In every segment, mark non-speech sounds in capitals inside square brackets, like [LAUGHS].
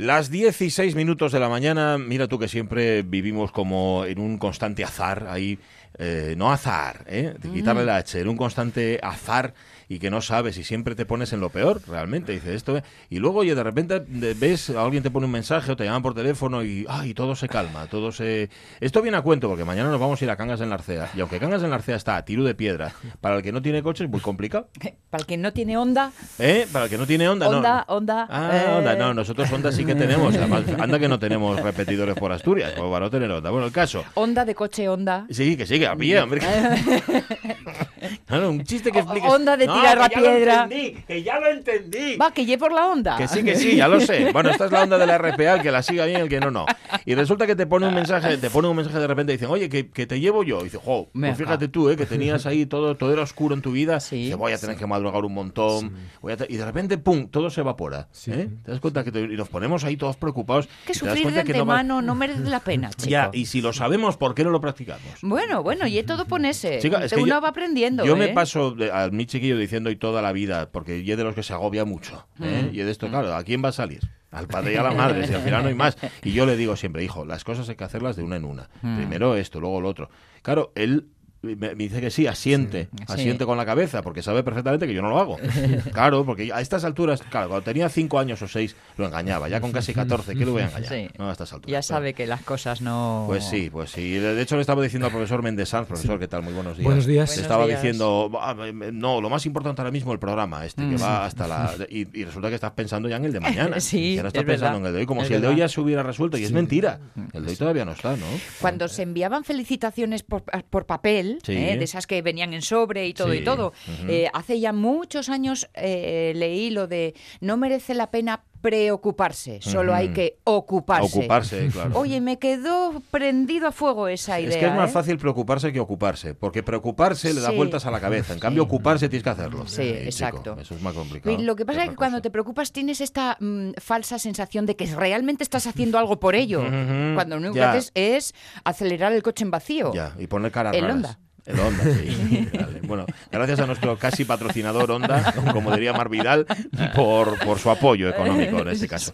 Las 16 minutos de la mañana, mira tú que siempre vivimos como en un constante azar, ahí, eh, no azar, ¿eh? de quitarle la H, en un constante azar y que no sabes y siempre te pones en lo peor, realmente, dice esto, ¿eh? y luego, oye, de repente ves, alguien te pone un mensaje o te llaman por teléfono y, ay, todo se calma, todo se... Esto viene a cuento porque mañana nos vamos a ir a Cangas en la Arcea, y aunque Cangas en la Arcea está a tiro de piedra, para el que no tiene coche es muy complicado, [LAUGHS] Para el que no tiene onda, ¿eh? Para el que no tiene onda, no. onda, onda. Ah, eh, onda, no, nosotros onda sí que tenemos. Además, anda que no tenemos repetidores por Asturias, como para no tener onda. Bueno, el caso. Onda de coche, onda. Sí, que sí, que a pie, hombre. [LAUGHS] Claro, un chiste que explique. Onda de tirar la que ya piedra. Lo entendí, que ya lo entendí. Va, que lleve por la onda. Que sí, que sí, ya lo sé. Bueno, esta es la onda de la RPA, el que la siga bien, el que no, no. Y resulta que te pone un mensaje, te pone un mensaje de repente y dicen, oye, que, que te llevo yo. Y dice, jo, pues fíjate tú, ¿eh? que tenías ahí todo, todo era oscuro en tu vida. Sí, Dice, voy a tener que madrugar un montón. voy a te-". Y de repente, pum, todo se evapora. ¿eh? ¿Te das cuenta que te- y nos ponemos ahí todos preocupados? que sufrir de que no va- antemano no merece la pena, chico. Ya, y si lo sabemos, ¿por qué no lo practicamos? Bueno, bueno, y es todo ponerse. Chica, es que Uno yo- va aprendiendo. Yo me ¿eh? paso de- a mi chiquillo diciendo y toda la vida, porque yo de los que se agobia mucho. ¿eh? Mm. Y de esto, claro, ¿a quién va a salir? Al padre y a la madre, si al final no hay más. Y yo le digo siempre, hijo, las cosas hay que hacerlas de una en una. Mm. Primero esto, luego lo otro. Claro, él me, me dice que sí, asiente, asiente con la cabeza, porque sabe perfectamente que yo no lo hago. [LAUGHS] Claro, porque a estas alturas, claro, cuando tenía cinco años o seis, lo engañaba. Ya con casi 14, ¿qué lo voy a engañar? Sí. No, a estas alturas. Ya Pero- sabe que las cosas no. pues sí, pues sí. De hecho, le estaba diciendo al profesor Méndez Sanz, profesor, ¿qué tal? Muy buenos días. Buenos días. Le estaba días. diciendo, "Ah, no, lo más importante ahora mismo el programa este, que va hasta la... Y, y resulta que estás pensando ya en el de mañana. [LAUGHS] Sí, Ya no estás es pensando verdad. en el de hoy, como Es si el de hoy ya se hubiera resuelto. Y es mentira. El de hoy todavía no está, ¿no? Cuando se enviaban felicitaciones por, por papel, Sí. ¿eh? de esas que venían en sobre y todo Sí. y todo, eh, hace ya muchos años eh, leí lo de no merece la pena preocuparse, solo hay que ocuparse. Ocuparse, claro. Oye, me quedó prendido a fuego esa idea. es que es más ¿eh? fácil preocuparse que ocuparse, porque preocuparse le da vueltas a la cabeza. En cambio, ocuparse tienes que hacerlo. Sí, chico, exacto. eso es más complicado. Y lo que pasa es que cuando te preocupas tienes esta mm, falsa sensación de que realmente estás haciendo algo por ello, cuando lo único que haces es acelerar el coche en vacío. Ya, y poner caras El raras. Honda. El Honda, sí. Vale. Bueno, gracias a nuestro casi patrocinador Honda, como diría Mar Vidal, por, por su apoyo económico en este caso.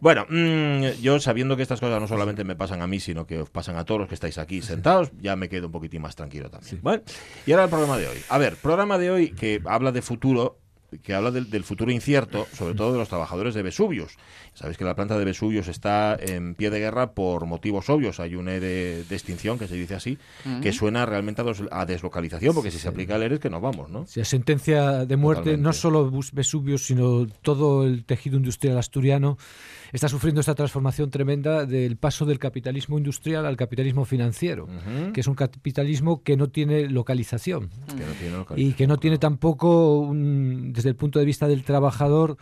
Bueno, mm, yo sabiendo que estas cosas no solamente me pasan a mí, sino que os pasan a todos los que estáis aquí sentados, ya me quedo un poquitín más tranquilo también. Bueno, y ahora el programa de hoy. A ver, programa de hoy que habla de futuro que habla del, del futuro incierto, sobre todo de los trabajadores de Vesuvius. Sabéis que la planta de Vesuvius está en pie de guerra por motivos obvios. Hay un ERE de extinción, que se dice así, que suena realmente a, dos- a deslocalización, porque si se aplica el ERE es que nos vamos, ¿no? Sí, a sentencia de muerte, Totalmente. no solo Vesuvius, sino todo el tejido industrial asturiano está sufriendo esta transformación tremenda del paso del capitalismo industrial al capitalismo financiero, que es un capitalismo que no tiene localización Que no tiene y localización. que no tiene tampoco, un- desde el punto de vista del trabajador,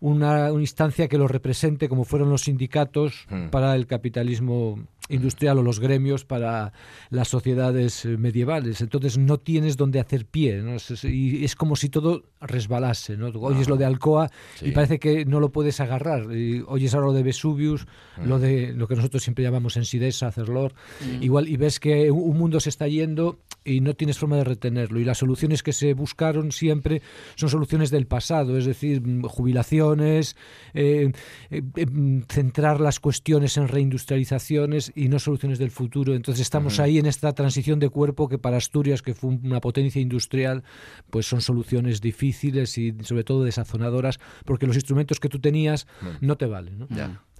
una, una instancia que lo represente como fueron los sindicatos Mm. para el capitalismo industrial o los gremios para las sociedades eh, medievales. Entonces no tienes donde hacer pie ¿no? Es- es- y es como si todo resbalase. ¿no? Oyes lo de Alcoa Sí. y parece que no lo puedes agarrar. Y oyes ahora lo de Vesuvius, Mm. lo de lo que nosotros siempre llamamos Ensidesa, Cerlor, igual y ves que un mundo se está yendo y no tienes forma de retenerlo. Y las soluciones que se buscaron siempre son soluciones del pasado, es decir, mm, jubilaciones, eh, eh, eh, mm, centrar las cuestiones en reindustrializaciones y no soluciones del futuro. Entonces estamos ahí en esta transición de cuerpo que para Asturias, que fue una potencia industrial, pues son soluciones difíciles y sobre todo desazonadoras, porque los instrumentos que tú tenías no te valen. ¿no?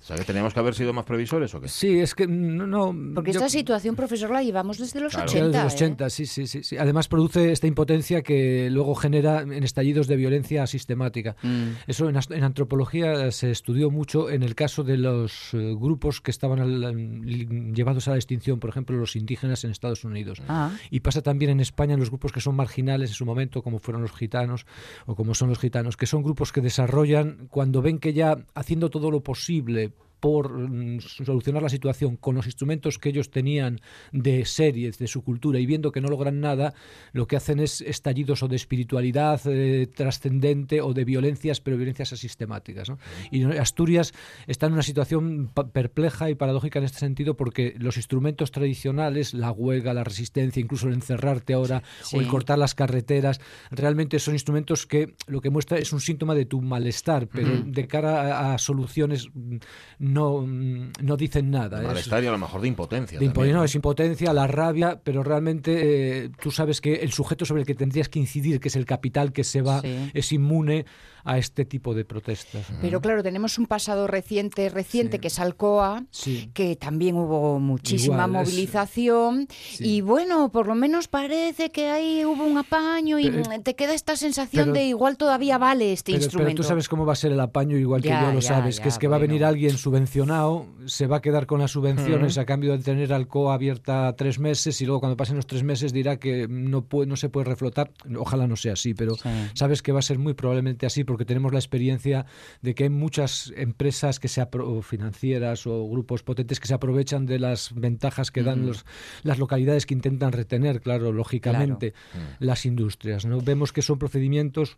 O sea, que teníamos que haber sido más previsores o qué? Sí, es que no... no Porque yo- esta situación, profesor, la llevamos desde los Claro. 80. desde los ¿eh? 80, sí, sí, sí, sí. Además produce esta impotencia que luego genera en estallidos de violencia sistemática. Mm. Eso en, antropología se estudió mucho en el caso de los eh, grupos que estaban al- llevados a la extinción, por ejemplo, los indígenas en Estados Unidos. Ah. Y pasa también en España en los grupos que son marginales en su momento, como fueron los gitanos o como son los gitanos, que son grupos que desarrollan cuando ven que ya haciendo todo lo posible por mm, solucionar la situación con los instrumentos que ellos tenían de series, de su cultura, y viendo que no logran nada, lo que hacen es estallidos o de espiritualidad eh, trascendente o de violencias, pero violencias asistemáticas. Y Asturias está en una situación perpleja y paradójica en este sentido porque los instrumentos tradicionales, la huelga, la resistencia, incluso el encerrarte ahora o el cortar las carreteras, realmente son instrumentos que lo que muestra es un síntoma de tu malestar, pero de cara a, soluciones mm, no, no dicen nada. malestar y a lo mejor de impotencia. De no, es impotencia, la rabia, pero realmente eh, tú sabes que el sujeto sobre el que tendrías que incidir, que es el capital que se va, es inmune a este tipo de protestas. Pero claro, tenemos un pasado reciente, reciente que es Alcoa, que también hubo muchísima movilización y bueno, por lo menos parece que ahí hubo un apaño y te queda esta sensación de igual todavía vale este instrumento. Pero tú sabes cómo va a ser el apaño igual que yo lo sabes, que es que va a venir alguien subvencionado, se va a quedar con las subvenciones a cambio de tener Alcoa abierta tres meses y luego cuando pasen los tres meses dirá que no, puede, no se puede reflotar. Ojalá no sea así, pero sabes que va a ser muy probablemente así porque tenemos la experiencia de que hay muchas empresas que se financieras o grupos potentes que se aprovechan de las ventajas que dan los, las localidades que intentan retener, claro, lógicamente, las industrias. ¿no? Vemos que son procedimientos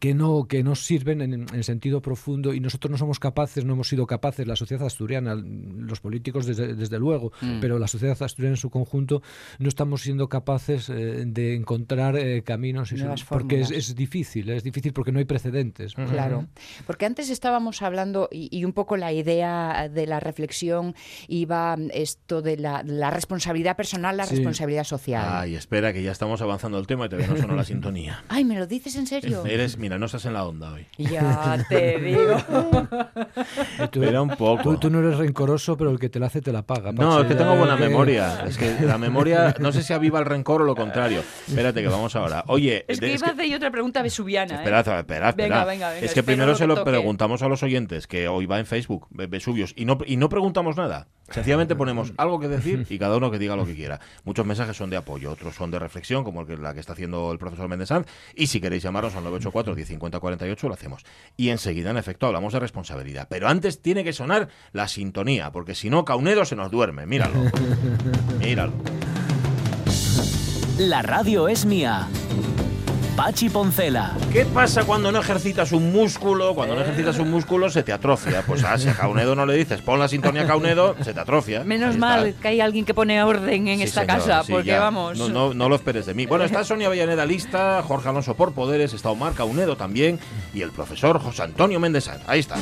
que no que nos sirven en, sentido profundo y nosotros no somos capaces, no hemos sido capaces, la sociedad asturiana, los políticos desde, desde luego, mm. pero la sociedad asturiana en su conjunto no estamos siendo capaces eh, de encontrar eh, caminos y porque es, difícil, es difícil porque no hay precedentes. Claro, porque antes estábamos hablando y, un poco la idea de la reflexión iba esto de la, responsabilidad personal, la responsabilidad social. Ay, espera que ya estamos avanzando el tema y todavía no sonó la sintonía. Ay, ¿me lo dices en serio? Mira, no estás en la onda hoy. [LAUGHS] Ya te [LAUGHS] digo. [LAUGHS] tú, un poco. Tú, no eres rencoroso, pero el que te la hace te la paga. No, es que tengo buena memoria. Es que la memoria, no sé si aviva el rencor o lo contrario. Espérate, que vamos ahora. Oye. Es que iba a hacer otra pregunta vesuviana. ¿eh? Espera, espera, Venga, venga, venga. Es que primero se lo preguntamos a los oyentes, que hoy va en Facebook, Vesuvios, y no, y no preguntamos nada. Sencillamente ponemos algo que decir y cada uno que diga lo que quiera. Muchos mensajes son de apoyo, otros son de reflexión, como la que está haciendo el profesor Méndez Sanz. Y si queréis llamarnos al 984 1050 48 lo hacemos. Y enseguida, en efecto, hablamos de responsabilidad. Pero antes tiene que sonar la sintonía, porque si no, Caunedo se nos duerme. Míralo. [LAUGHS] Míralo. La radio es mía. Pachi Poncela. ¿Qué pasa cuando no ejercitas un músculo? Cuando no ejercitas un músculo se te atrofia. Pues a, si a Caunedo no le dices, pon la sintonía a Caunedo, se te atrofia. Menos mal que hay alguien que pone orden en esta casa, porque vamos. No, no, no, lo esperes de mí. Bueno, está Sonia Villaneda lista, Jorge Alonso por Poderes, está Omar Caunedo también y el profesor José Antonio Méndez. Ahí está.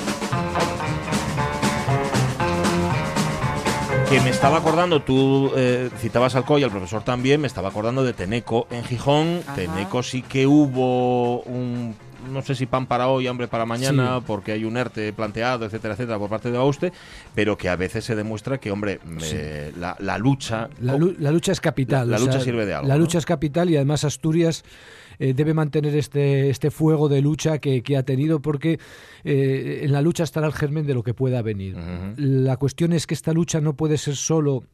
Que me estaba acordando, tú eh, citabas al COI, el profesor también, me estaba acordando de Teneco en Gijón. Teneco sí que hubo un no sé si pan para hoy, hambre para mañana, porque hay un ERTE planteado, etcétera, etcétera, por parte de Auste, pero que a veces se demuestra que, hombre, la, lucha... La, lucha es capital. La, lucha sirve de algo. La lucha es capital y además Asturias eh, debe mantener este, este fuego de lucha que, que ha tenido porque eh, en la lucha estará el germen de lo que pueda venir. La cuestión es que esta lucha no puede ser solo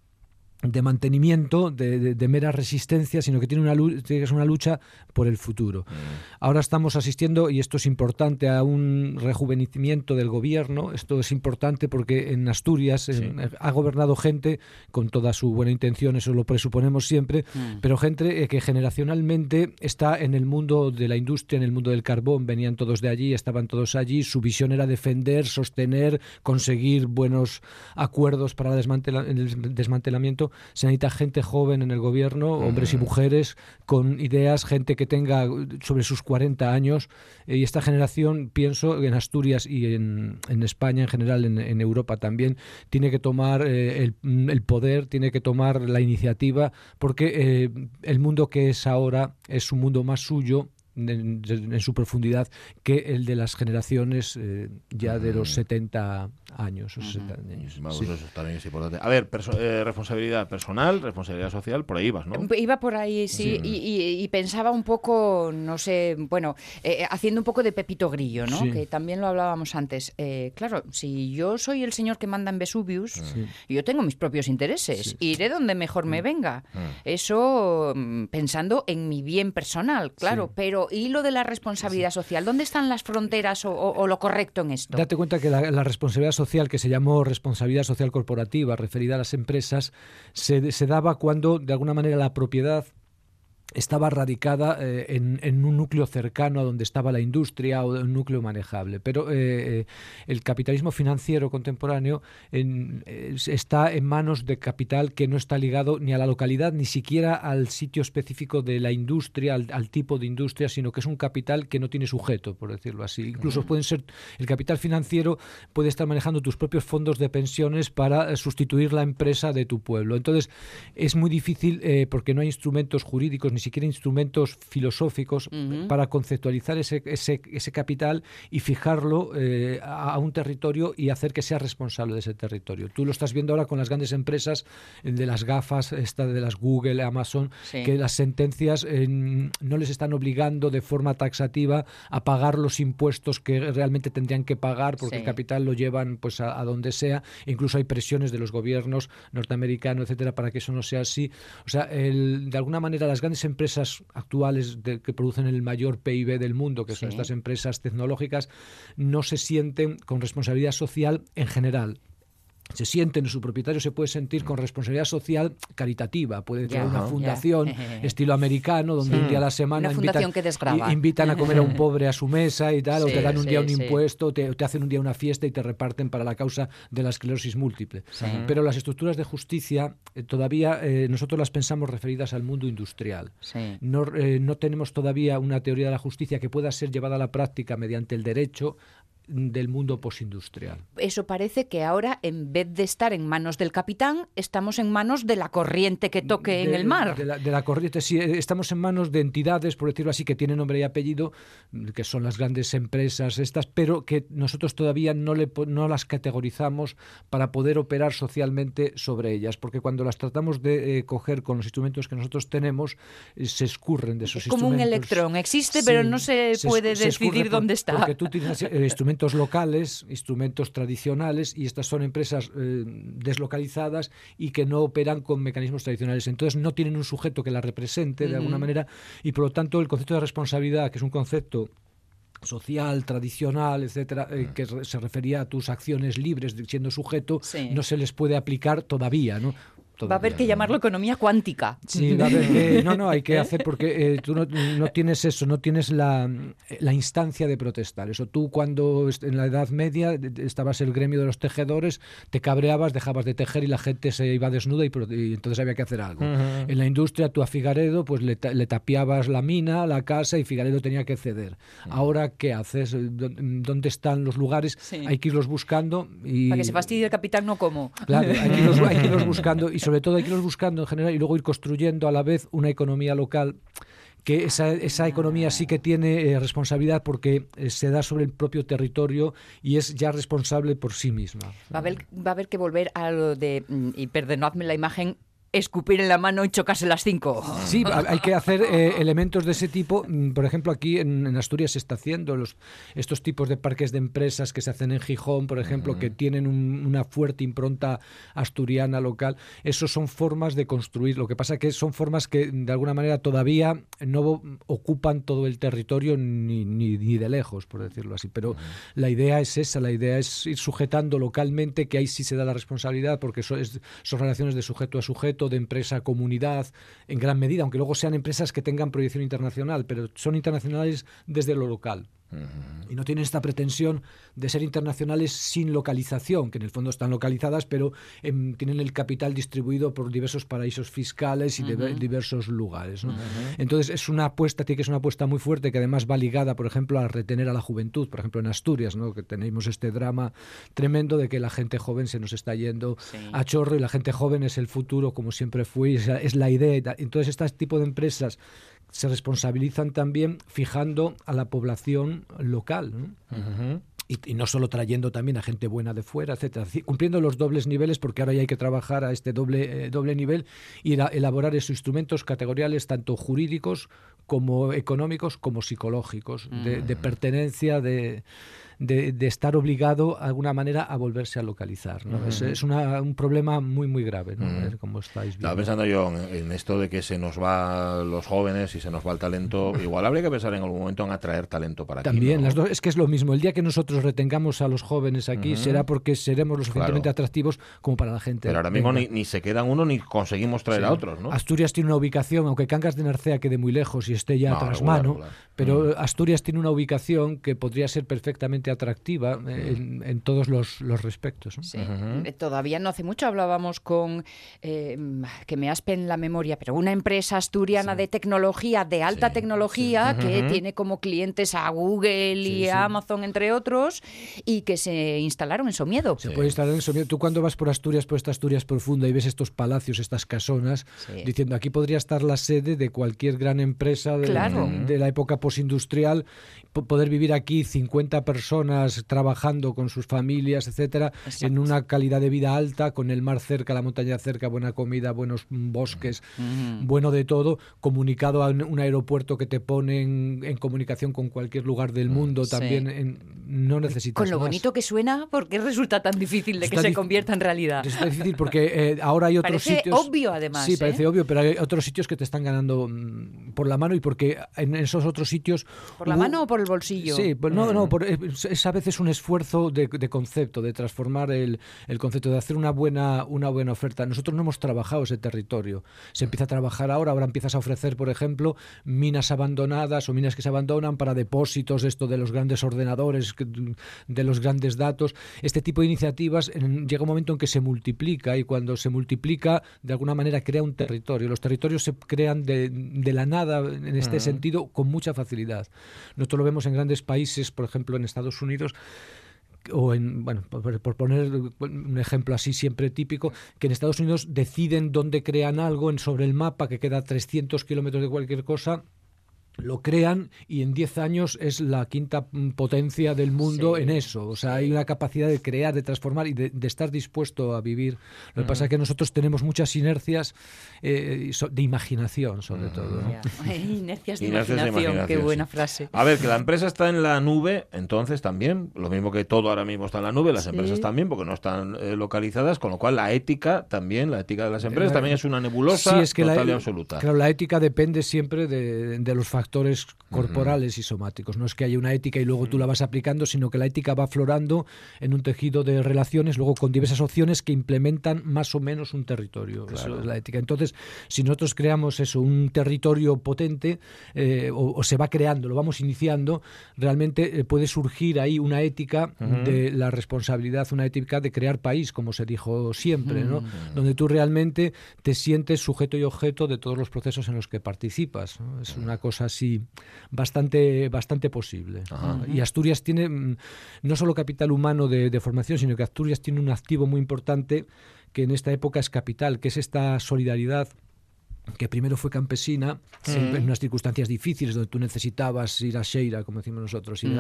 de mantenimiento, de, mera resistencia, sino que tiene una, que es una lucha por el futuro. Mm. Ahora estamos asistiendo, y esto es importante, a un rejuvenecimiento del gobierno. Esto es importante porque en Asturias ha gobernado gente con toda su buena intención, eso lo presuponemos siempre, mm. pero gente eh, que generacionalmente está en el mundo de la industria, en el mundo del carbón, venían todos de allí, estaban todos allí, su visión era defender, sostener, conseguir buenos acuerdos para el desmantelamiento se necesita gente joven en el gobierno, hombres y mujeres con ideas, gente que tenga sobre sus 40 años. Eh, y esta generación, pienso, en Asturias y en, España en general, en, Europa también, tiene que tomar eh, el, poder, tiene que tomar la iniciativa, porque eh, el mundo que es ahora es un mundo más suyo en, su profundidad que el de las generaciones eh, ya de los 70 años. O 60 años. Eso también es importante. A ver, eh, responsabilidad personal, responsabilidad social, por ahí ibas, ¿no? Iba por ahí, sí, Y, pensaba un poco, no sé, bueno, eh, haciendo un poco de Pepito Grillo, ¿no? Que también lo hablábamos antes. claro, si yo soy el señor que manda en Vesuvius, yo tengo mis propios intereses, iré donde mejor me venga. Eso mm, pensando en mi bien personal, claro, pero y lo de la responsabilidad social, ¿dónde están las fronteras o, lo correcto en esto? Date cuenta que la, responsabilidad social, que se llamó responsabilidad social corporativa, referida a las empresas, se, se daba cuando, de alguna manera, la propiedad estaba radicada eh, en, un núcleo cercano a donde estaba la industria o un núcleo manejable. Pero eh, eh, el capitalismo financiero contemporáneo está en manos de capital que no está ligado ni a la localidad, ni siquiera al sitio específico de la industria, al, tipo de industria, sino que es un capital que no tiene sujeto, por decirlo así. Incluso pueden ser, el capital financiero puede estar manejando tus propios fondos de pensiones para sustituir la empresa de tu pueblo. Entonces, es muy difícil porque no hay instrumentos jurídicos ni siquiera instrumentos filosóficos para conceptualizar ese, ese, ese, capital y fijarlo eh, a, un territorio y hacer que sea responsable de ese territorio. Tú lo estás viendo ahora con las grandes empresas de las gafas, esta de las Google, Amazon, que las sentencias no les están obligando de forma taxativa a pagar los impuestos que realmente tendrían que pagar porque el capital lo llevan pues a, donde sea. incluso hay presiones de los gobiernos norteamericanos, etcétera, para que eso no sea así. O sea, de alguna manera las grandes empresas actuales que producen el mayor PIB del mundo, que son estas empresas tecnológicas, no se sienten con responsabilidad social en general se sienten, su propietario se puede sentir con responsabilidad social caritativa. Puede tener una fundación [LAUGHS] estilo americano, donde un día a la semana invitan, a comer a un [LAUGHS] pobre a su mesa y tal, o te dan un día un impuesto, te, te, hacen un día una fiesta y te reparten para la causa de la esclerosis múltiple. Pero las estructuras de justicia eh, todavía eh, nosotros las pensamos referidas al mundo industrial. No, eh, no tenemos todavía una teoría de la justicia que pueda ser llevada a la práctica mediante el derecho del mundo postindustrial. Eso parece que ahora, en vez de estar en manos del capitán, estamos en manos de la corriente que toque en el mar. De la, corriente, sí, eh, estamos en manos de entidades, por decirlo así, que tienen nombre y apellido, que son las grandes empresas estas, pero que nosotros todavía no, le, no las categorizamos para poder operar socialmente sobre ellas, porque cuando las tratamos de eh, coger con los instrumentos que nosotros tenemos, eh, se escurren de esos instrumentos. Como un electrón, existe, pero no se, puede decidir dónde está. Porque tú tienes instrumentos locales, instrumentos tradicionales, y estas son empresas eh, deslocalizadas y que no operan con mecanismos tradicionales. Entonces no tienen un sujeto que la represente de alguna manera y por lo tanto el concepto de responsabilidad, que es un concepto social, tradicional, etcétera, eh, que se refería a tus acciones libres siendo sujeto, no se les puede aplicar todavía, ¿no? Va a haber que llamarlo economía cuántica. Sí, va a haber que, no, no, hay que [LAUGHS] hacer porque eh, tú no, tienes eso, no tienes la, la, instancia de protestar. Eso tú cuando en la Edad Media estabas el gremio de los tejedores, te cabreabas, dejabas de tejer y la gente se iba desnuda y, entonces había que hacer algo. En la industria tú a Figaredo pues le, le, tapiabas la mina, la casa y Figaredo tenía que ceder. Ahora, ¿qué haces? ¿Dónde están los lugares? Hay que irlos buscando. Y... Para que se fastidie el capitán, no como. Claro, hay que irlos, hay que irlos buscando y sobre [LAUGHS] todo hay que ir buscando en general y luego ir construyendo a la vez una economía local que esa, esa, economía sí que tiene eh, responsabilidad porque eh, se da sobre el propio territorio y es ya responsable por sí misma. Va a haber, va a haber que volver a lo de, mm, y perdonadme la imagen, escupir en la mano y chocarse las cinco. Sí, hay que hacer eh, elementos de ese tipo. Mm, por ejemplo, aquí en, Asturias se está haciendo los, estos tipos de parques de empresas que se hacen en Gijón, por ejemplo, que tienen una fuerte impronta asturiana local. Esos son formas de construir. Lo que pasa es que son formas que de alguna manera todavía no ocupan todo el territorio ni, ni, de lejos, por decirlo así. Pero la idea es esa, la idea es ir sujetando localmente, que ahí sí se da la responsabilidad, porque son relaciones de sujeto a sujeto de empresa comunidad en gran medida, aunque luego sean empresas que tengan proyección internacional, pero son internacionales desde lo local. Y no tienen esta pretensión de ser internacionales sin localización, que en el fondo están localizadas, pero em, tienen el capital distribuido por diversos paraísos fiscales y de diversos lugares. Entonces es una apuesta, tiene que ser una apuesta muy fuerte que además va ligada, por ejemplo, a retener a la juventud. Por ejemplo, en Asturias, ¿no? que tenemos este drama tremendo de que la gente joven se nos está yendo a chorro y la gente joven es el futuro, como siempre fue, es la idea. Entonces, este tipo de empresas se responsabilizan también fijando a la población local. y, no solo trayendo también a gente buena de fuera, etcétera, cumpliendo los dobles niveles, porque ahora ya hay que trabajar a este doble, eh, doble nivel y elaborar esos instrumentos categoriales, tanto jurídicos como económicos como psicológicos, de, pertenencia, de, de, estar obligado, de alguna manera, a volverse a localizar. ¿no? es, un problema muy, muy grave, ¿no? como estáis viendo. Estaba pensando yo en, esto de que se nos va los jóvenes y se nos va el talento. Igual habría que pensar en algún momento en atraer talento para También, las dos, es que es lo mismo. El día que nosotros retengamos a los jóvenes aquí será porque seremos lo suficientemente atractivos como para la gente. Pero ahora mismo ni, se quedan uno ni conseguimos traer a otros, ¿no? Asturias tiene una ubicación, aunque Cangas de Narcea quede muy lejos y esté ya tras mano, pero Asturias tiene una ubicación que podría ser perfectamente atractiva en, todos los, respectos. Eh, todavía no hace mucho hablábamos con, eh, que me aspen la memoria, pero una empresa asturiana de tecnología, de alta tecnología, que tiene como clientes a Google y a Amazon, entre otros, y que se instalaron en Somiedo. Se puede instalar en Somiedo. Tú cuando vas por Asturias, por esta Asturias profunda, y ves estos palacios, estas casonas, diciendo aquí podría estar la sede de cualquier gran empresa de, de la época postindustrial, poder vivir aquí 50 personas trabajando con sus familias, etcétera, en una calidad de vida alta, con el mar cerca, la montaña cerca, buena comida, buenos bosques, bueno de todo, comunicado a un, aeropuerto que te pone en, comunicación con cualquier lugar del mundo, también en, no necesitas Con lo bonito que suena, ¿por qué resulta tan difícil de que se convierta en realidad? Es difícil porque eh, ahora hay otros parece sitios... obvio, además. Sí, parece ¿eh? obvio, pero hay otros sitios que te están ganando mm, por la mano y porque en esos otros sitios... ¿Por la mano o por el bolsillo? Sí, pues no, no, es, a veces un esfuerzo de, concepto, de transformar el, concepto, de hacer una buena, una buena oferta. Nosotros no hemos trabajado ese territorio. Se empieza a trabajar ahora, ahora empiezas a ofrecer, por ejemplo, minas abandonadas o minas que se abandonan para depósitos, esto de los grandes ordenadores, de los grandes datos. Este tipo de iniciativas llega un momento en que se multiplica y cuando se multiplica, de alguna manera crea un territorio. Los territorios se crean de, la nada en este sentido con mucha facilidad. Nosotros lo vemos en grandes países, por ejemplo en Estados Unidos, o en, bueno, por, poner un ejemplo así siempre típico, que en Estados Unidos deciden dónde crean algo en, sobre el mapa que queda a 300 kilómetros de cualquier cosa lo crean y en 10 años es la quinta potencia del mundo en eso. O sea, hay una capacidad de crear, de transformar y de, estar dispuesto a vivir. Lo que pasa es que nosotros tenemos muchas inercias eh, de imaginación, sobre todo. [LAUGHS] Inercias de imaginación, qué buena frase. A ver, que la empresa está en la nube, entonces también, lo mismo que todo ahora mismo está en la nube, las empresas también, porque no están eh, localizadas, con lo cual la ética también, la ética de las empresas también es una nebulosa es que total y absoluta. Claro, la ética depende siempre de, de los factores factores corporales y somáticos. No es que haya una ética y luego tú la vas aplicando, sino que la ética va florando en un tejido de relaciones, luego con diversas opciones que implementan más o menos un territorio. Eso es la ética. Entonces, si nosotros creamos eso, un territorio potente, eh, o, se va creando, lo vamos iniciando, realmente eh, puede surgir ahí una ética de la responsabilidad, una ética de crear país, como se dijo siempre, ¿no? Donde tú realmente te sientes sujeto y objeto de todos los procesos en los que participas. Es una cosa así bastante, bastante posible. Y Asturias tiene mm, no solo capital humano de, de formación, sino que Asturias tiene un activo muy importante que en esta época es capital, que es esta solidaridad que primero fue campesina, en unas circunstancias difíciles donde tú necesitabas ir a Sheira, como decimos nosotros, ir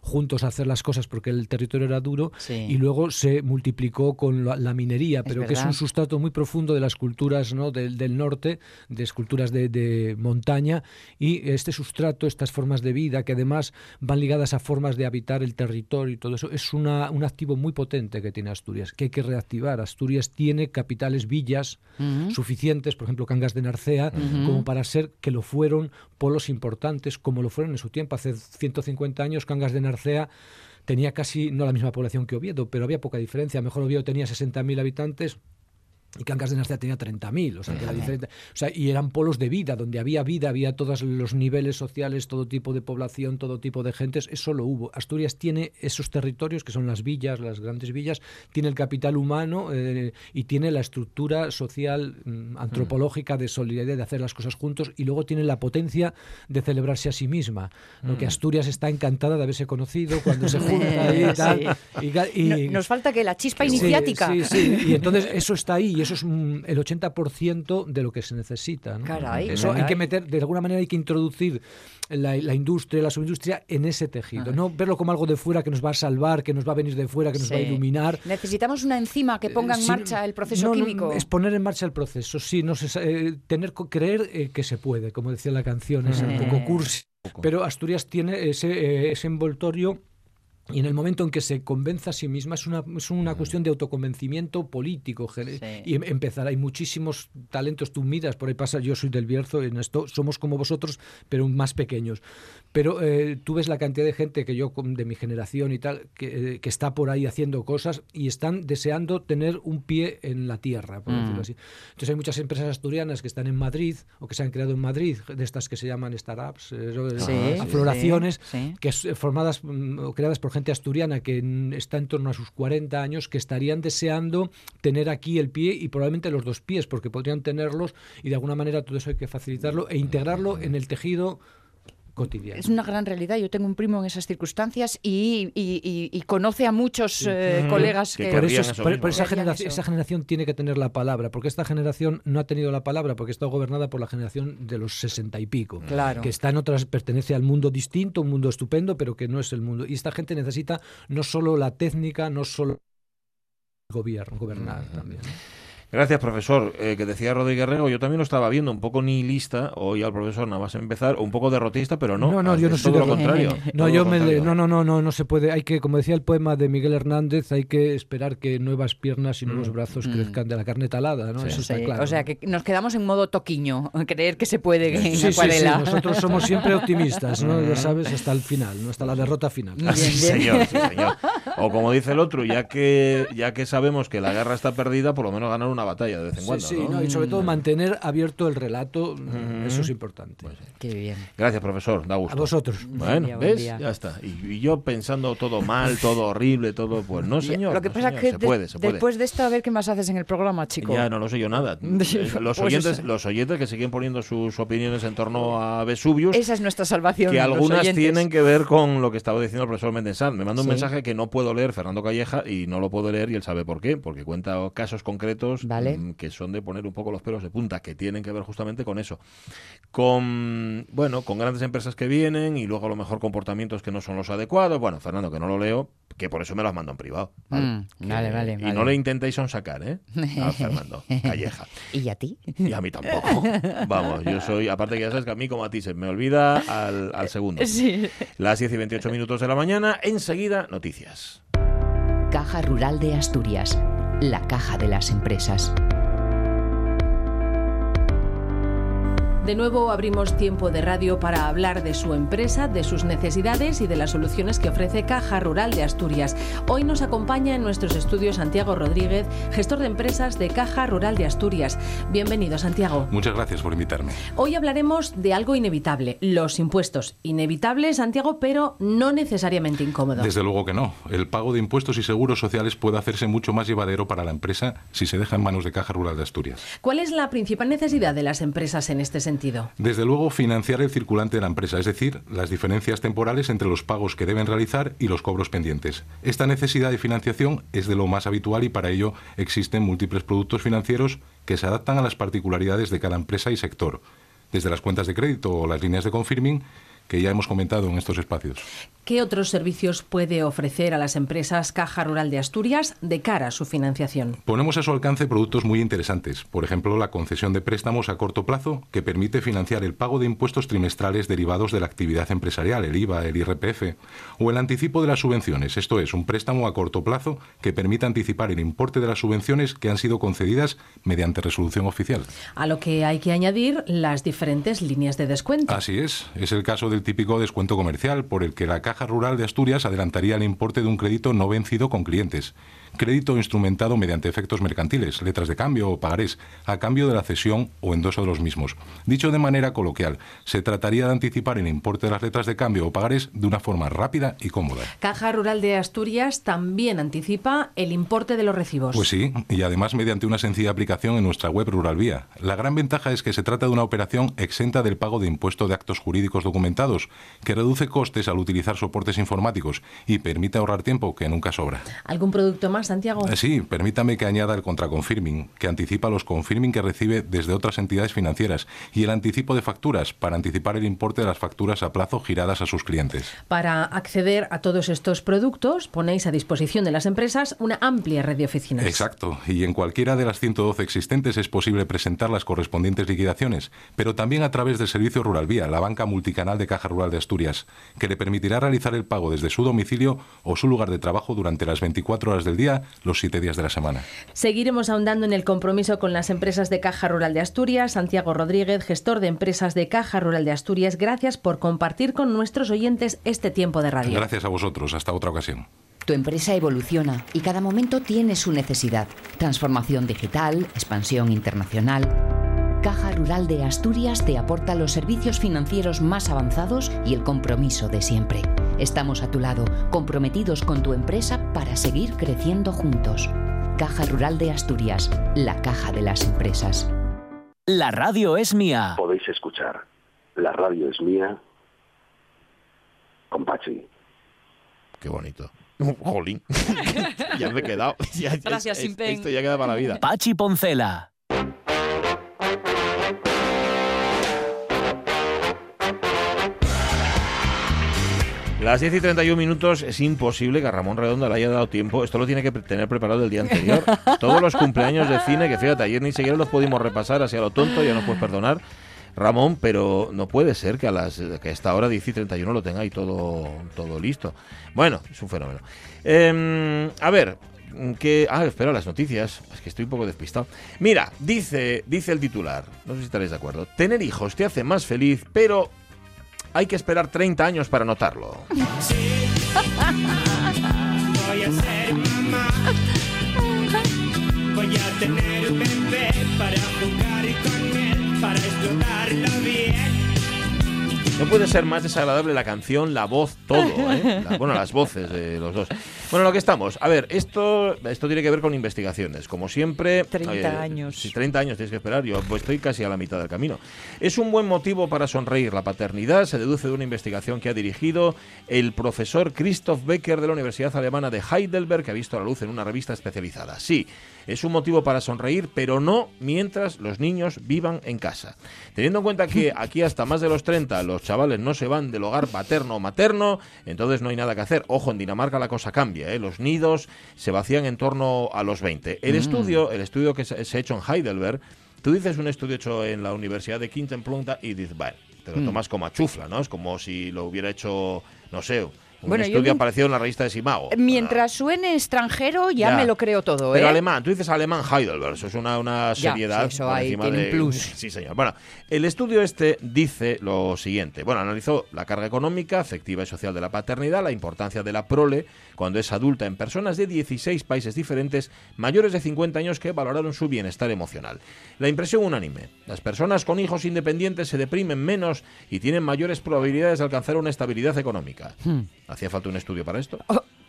juntos a hacer las cosas porque el territorio era duro, y luego se multiplicó con la, minería, pero que es un sustrato muy profundo de las culturas ¿no? del, norte, de esculturas de, montaña, y este sustrato, estas formas de vida, que además van ligadas a formas de habitar el territorio y todo eso, es una, un activo muy potente que tiene Asturias, que hay que reactivar. Asturias tiene capitales, villas suficientes, por ejemplo, Cangas de Arcea, como para ser que lo fueron polos importantes, como lo fueron en su tiempo. Hace 150 años, Cangas de Narcea tenía casi, no la misma población que Oviedo, pero había poca diferencia. mejor Oviedo tenía 60.000 habitantes, y Cangas de Narcea tenía 30.000, o sea, que era diferente. O sea, y eran polos de vida, donde había vida, había todos los niveles sociales, todo tipo de población, todo tipo de gentes, eso lo hubo. Asturias tiene esos territorios, que son las villas, las grandes villas, tiene el capital humano eh, y tiene la estructura social, mm, antropológica, de solidaridad, de hacer las cosas juntos, y luego tiene la potencia de celebrarse a sí misma. Lo que mm. Asturias está encantada de haberse conocido cuando se [LAUGHS] junta y tal. Y, nos falta que la chispa iniciática. Sí, sí, y entonces eso está ahí y eso es el 80% de lo que se necesita. eso hay que meter, de alguna manera hay que introducir la, industria, la subindustria en ese tejido. No verlo como algo de fuera que nos va a salvar, que nos va a venir de fuera, que nos va a iluminar. Necesitamos una enzima que ponga en eh, marcha el proceso químico. es poner en marcha el proceso, sí, no sé, eh, tener creer eh, que se puede, como decía la canción, es un poco cursi. Pero Asturias tiene ese, ese envoltorio y en el momento en que se convenza a sí misma es una, es una cuestión de autoconvencimiento político y em, empezar hay muchísimos talentos tú miras por ahí pasa yo soy del Bierzo en esto somos como vosotros pero más pequeños. Pero eh, tú ves la cantidad de gente que yo de mi generación y tal que, eh, que, está por ahí haciendo cosas y están deseando tener un pie en la tierra por decirlo mm. así. Entonces hay muchas empresas asturianas que están en Madrid o que se han creado en Madrid de estas que se llaman startups eh, afloraciones que formadas mm, o creadas por gente asturiana que está en torno a sus 40 años, que estarían deseando tener aquí el pie y probablemente los dos pies, porque podrían tenerlos y de alguna manera todo eso hay que facilitarlo e integrarlo en el tejido es una gran realidad. Yo tengo un primo en esas circunstancias y, conoce a muchos eh, colegas que... Por, eso, por, esa, generación, esa generación tiene que tener la palabra, porque esta generación no ha tenido la palabra, porque está gobernada por la generación de los sesenta y pico, claro. que está en otras, pertenece al mundo distinto, un mundo estupendo, pero que no es el mundo. Y esta gente necesita no solo la técnica, no solo gobierno, gobernar también. Gracias, profesor. Eh, que decía Rodríguez Rego, yo también lo estaba viendo, un poco nihilista, hoy al profesor nada más empezar, un poco derrotista, pero no. No, no, yo no soy todo lo contrario. [LAUGHS] No, yo me no, no, no, no, no se puede. Hay que, como decía el poema de Miguel Hernández, hay que esperar que nuevas piernas y nuevos mm. brazos mm. crezcan de la carne talada, ¿no? Eso está claro. O sea, que nos quedamos en modo toquiño, [LAUGHS] creer que se puede en sí, Sí, sí, nosotros somos siempre optimistas, ¿no? Ya sabes, hasta el final, ¿no? Hasta la derrota final. sí, señor, sí, señor. O como dice el otro, ya que, ya que sabemos que la guerra está perdida, por lo menos ganar una batalla de vez en cuando. Sí, y sobre todo mantener abierto el relato, eso es importante. Pues Qué bien. Gracias, profesor, da gusto. A vosotros. Bueno, ¿ves? Ya está. Y, yo pensando todo mal, todo horrible, todo, pues no, señor. Lo que pasa es que después de esto, a ver qué más haces en el programa, chico. Ya, no lo sé yo nada. [LAUGHS] Eh, los, pues oyentes, los oyentes que siguen poniendo sus opiniones en torno a Vesuvius. Esa es nuestra salvación. Que algunas tienen que ver con lo que estaba diciendo el profesor Mendesán. Me manda un mensaje que no puedo leer Fernando Calleja y no lo puedo leer y él sabe por qué, porque cuenta casos concretos mm, que son de poner un poco los pelos de punta, que tienen que ver justamente con eso. Con, bueno, con grandes empresas que vienen y luego a lo mejor comportamientos que no son los adecuados. Bueno, Fernando, que no lo leo, que por eso me las mando en privado. Vale, mm, vale, Y no le intentéis sacar, ¿eh? A [LAUGHS] Fernando Calleja. [LAUGHS] ¿Y a ti? Y a mí tampoco. Vamos, yo soy, aparte que ya sabes que a mí como a ti se me olvida al, al segundo. Sí. Las 10 y 28 minutos de la mañana, enseguida noticias. Caja Rural de Asturias, la caja de las empresas. De nuevo abrimos tiempo de radio para hablar de su empresa, de sus necesidades y de las soluciones que ofrece Caja Rural de Asturias. Hoy nos acompaña en nuestros estudios Santiago Rodríguez, gestor de empresas de Caja Rural de Asturias. Bienvenido, Santiago. Muchas gracias por invitarme. Hoy hablaremos de algo inevitable, los impuestos. Inevitable, Santiago, pero no necesariamente incómodo. Desde luego que no. El pago de impuestos y seguros sociales puede hacerse mucho más llevadero para la empresa si se deja en manos de Caja Rural de Asturias. ¿Cuál es la principal necesidad de las empresas en este sentido? Desde luego, financiar el circulante de la empresa, es decir, las diferencias temporales entre los pagos que deben realizar y los cobros pendientes. Esta necesidad de financiación es de lo más habitual y para ello existen múltiples productos financieros que se adaptan a las particularidades de cada empresa y sector, desde las cuentas de crédito o las líneas de confirming que ya hemos comentado en estos espacios. ¿Qué otros servicios puede ofrecer a las empresas Caja Rural de Asturias de cara a su financiación? Ponemos a su alcance productos muy interesantes, por ejemplo, la concesión de préstamos a corto plazo que permite financiar el pago de impuestos trimestrales derivados de la actividad empresarial, el IVA, el IRPF, o el anticipo de las subvenciones, esto es, un préstamo a corto plazo que permite anticipar el importe de las subvenciones que han sido concedidas mediante resolución oficial. A lo que hay que añadir las diferentes líneas de descuento. Así es, es el caso del típico descuento comercial por el que la Caja Rural de Asturias adelantaría el importe de un crédito no vencido con clientes crédito instrumentado mediante efectos mercantiles, letras de cambio o pagarés, a cambio de la cesión o endoso de los mismos. Dicho de manera coloquial, se trataría de anticipar el importe de las letras de cambio o pagarés de una forma rápida y cómoda. Caja Rural de Asturias también anticipa el importe de los recibos. Pues sí, y además mediante una sencilla aplicación en nuestra web Rural Vía. La gran ventaja es que se trata de una operación exenta del pago de impuesto de actos jurídicos documentados, que reduce costes al utilizar soportes informáticos y permite ahorrar tiempo que nunca sobra. ¿Algún producto más? Santiago? Eh, sí, permítame que añada el contraconfirming, que anticipa los confirming que recibe desde otras entidades financieras y el anticipo de facturas para anticipar el importe de las facturas a plazo giradas a sus clientes. Para acceder a todos estos productos, ponéis a disposición de las empresas una amplia red de oficinas. Exacto, y en cualquiera de las 112 existentes es posible presentar las correspondientes liquidaciones, pero también a través del servicio Rural Vía, la banca multicanal de Caja Rural de Asturias, que le permitirá realizar el pago desde su domicilio o su lugar de trabajo durante las 24 horas del día, los 7 días de la semana. Seguiremos ahondando en el compromiso con las empresas de Caja Rural de Asturias. Santiago Rodríguez, gestor de empresas de Caja Rural de Asturias, gracias por compartir con nuestros oyentes este tiempo de radio. Gracias a vosotros. Hasta otra ocasión. Tu empresa evoluciona y cada momento tiene su necesidad. Transformación digital, expansión internacional. Caja Rural de Asturias te aporta los servicios financieros más avanzados y el compromiso de siempre. Estamos a tu lado, comprometidos con tu empresa para seguir creciendo juntos. Caja Rural de Asturias, la caja de las empresas. La radio es mía. Podéis escuchar. La radio es mía. Con Pachi. Qué bonito. [LAUGHS] Jolín. [LAUGHS] ya me he quedado. [LAUGHS] Gracias, es, Esto ya queda para la vida. Pachi Poncela. Las 10 y 31 minutos es imposible que a Ramón Redondo le haya dado tiempo. Esto lo tiene que tener preparado el día anterior. [LAUGHS] Todos los cumpleaños de cine, que fíjate, ayer ni siquiera los pudimos repasar, así a lo tonto, ya no puedes perdonar. Ramón, pero no puede ser que a, las, que a esta hora 10 y 31 lo tenga ahí todo, todo listo. Bueno, es un fenómeno. Em, a ver, que ah espera las noticias es que estoy un poco despistado mira dice dice el titular no sé si estaréis de acuerdo tener hijos te hace más feliz pero hay que esperar 30 años para notarlo. Voy a ser mamá. Voy a tener un bebé para jugar con él, para explotarlo bien. No puede ser más desagradable la canción, la voz, todo, ¿eh? bueno, las voces de los dos. Bueno, lo que estamos. A ver, esto, esto tiene que ver con investigaciones. Como siempre. 30 años. Si 30 años tienes que esperar, yo pues, estoy casi a la mitad del camino. Es un buen motivo para sonreír. La paternidad se deduce de una investigación que ha dirigido el profesor Christoph Becker de la Universidad Alemana de Heidelberg, que ha visto la luz en una revista especializada. Sí, es un motivo para sonreír, pero no mientras los niños vivan en casa. Teniendo en cuenta que aquí hasta más de los 30 los chavales no se van del hogar paterno o materno, entonces no hay nada que hacer. Ojo, en Dinamarca la cosa cambia, ¿eh? los nidos se vacían en torno a los 20. El mm. estudio, el estudio que se, ha hecho en Heidelberg, tú dices un estudio hecho en la Universidad de Quinten-Plunta y dices, vale, te lo mm. tomas como a chufla, ¿no? Es como si lo hubiera hecho, no sé, un bueno, estudio aparecido en la revista de Simao. Mientras suene extranjero, ya, me lo creo todo. Pero ¿eh? alemán, tú dices alemán Heidelberg, eso es una, una seriedad. eso tiene un plus. Sí, señor. Bueno, el estudio este dice lo siguiente. Bueno, analizó la carga económica, afectiva y social de la paternidad, la importancia de la prole cuando es adulta en personas de 16 países diferentes mayores de 50 años que valoraron su bienestar emocional. La impresión unánime. Las personas con hijos independientes se deprimen menos y tienen mayores probabilidades de alcanzar una estabilidad económica. Hmm. ¿Hacía falta un estudio para esto?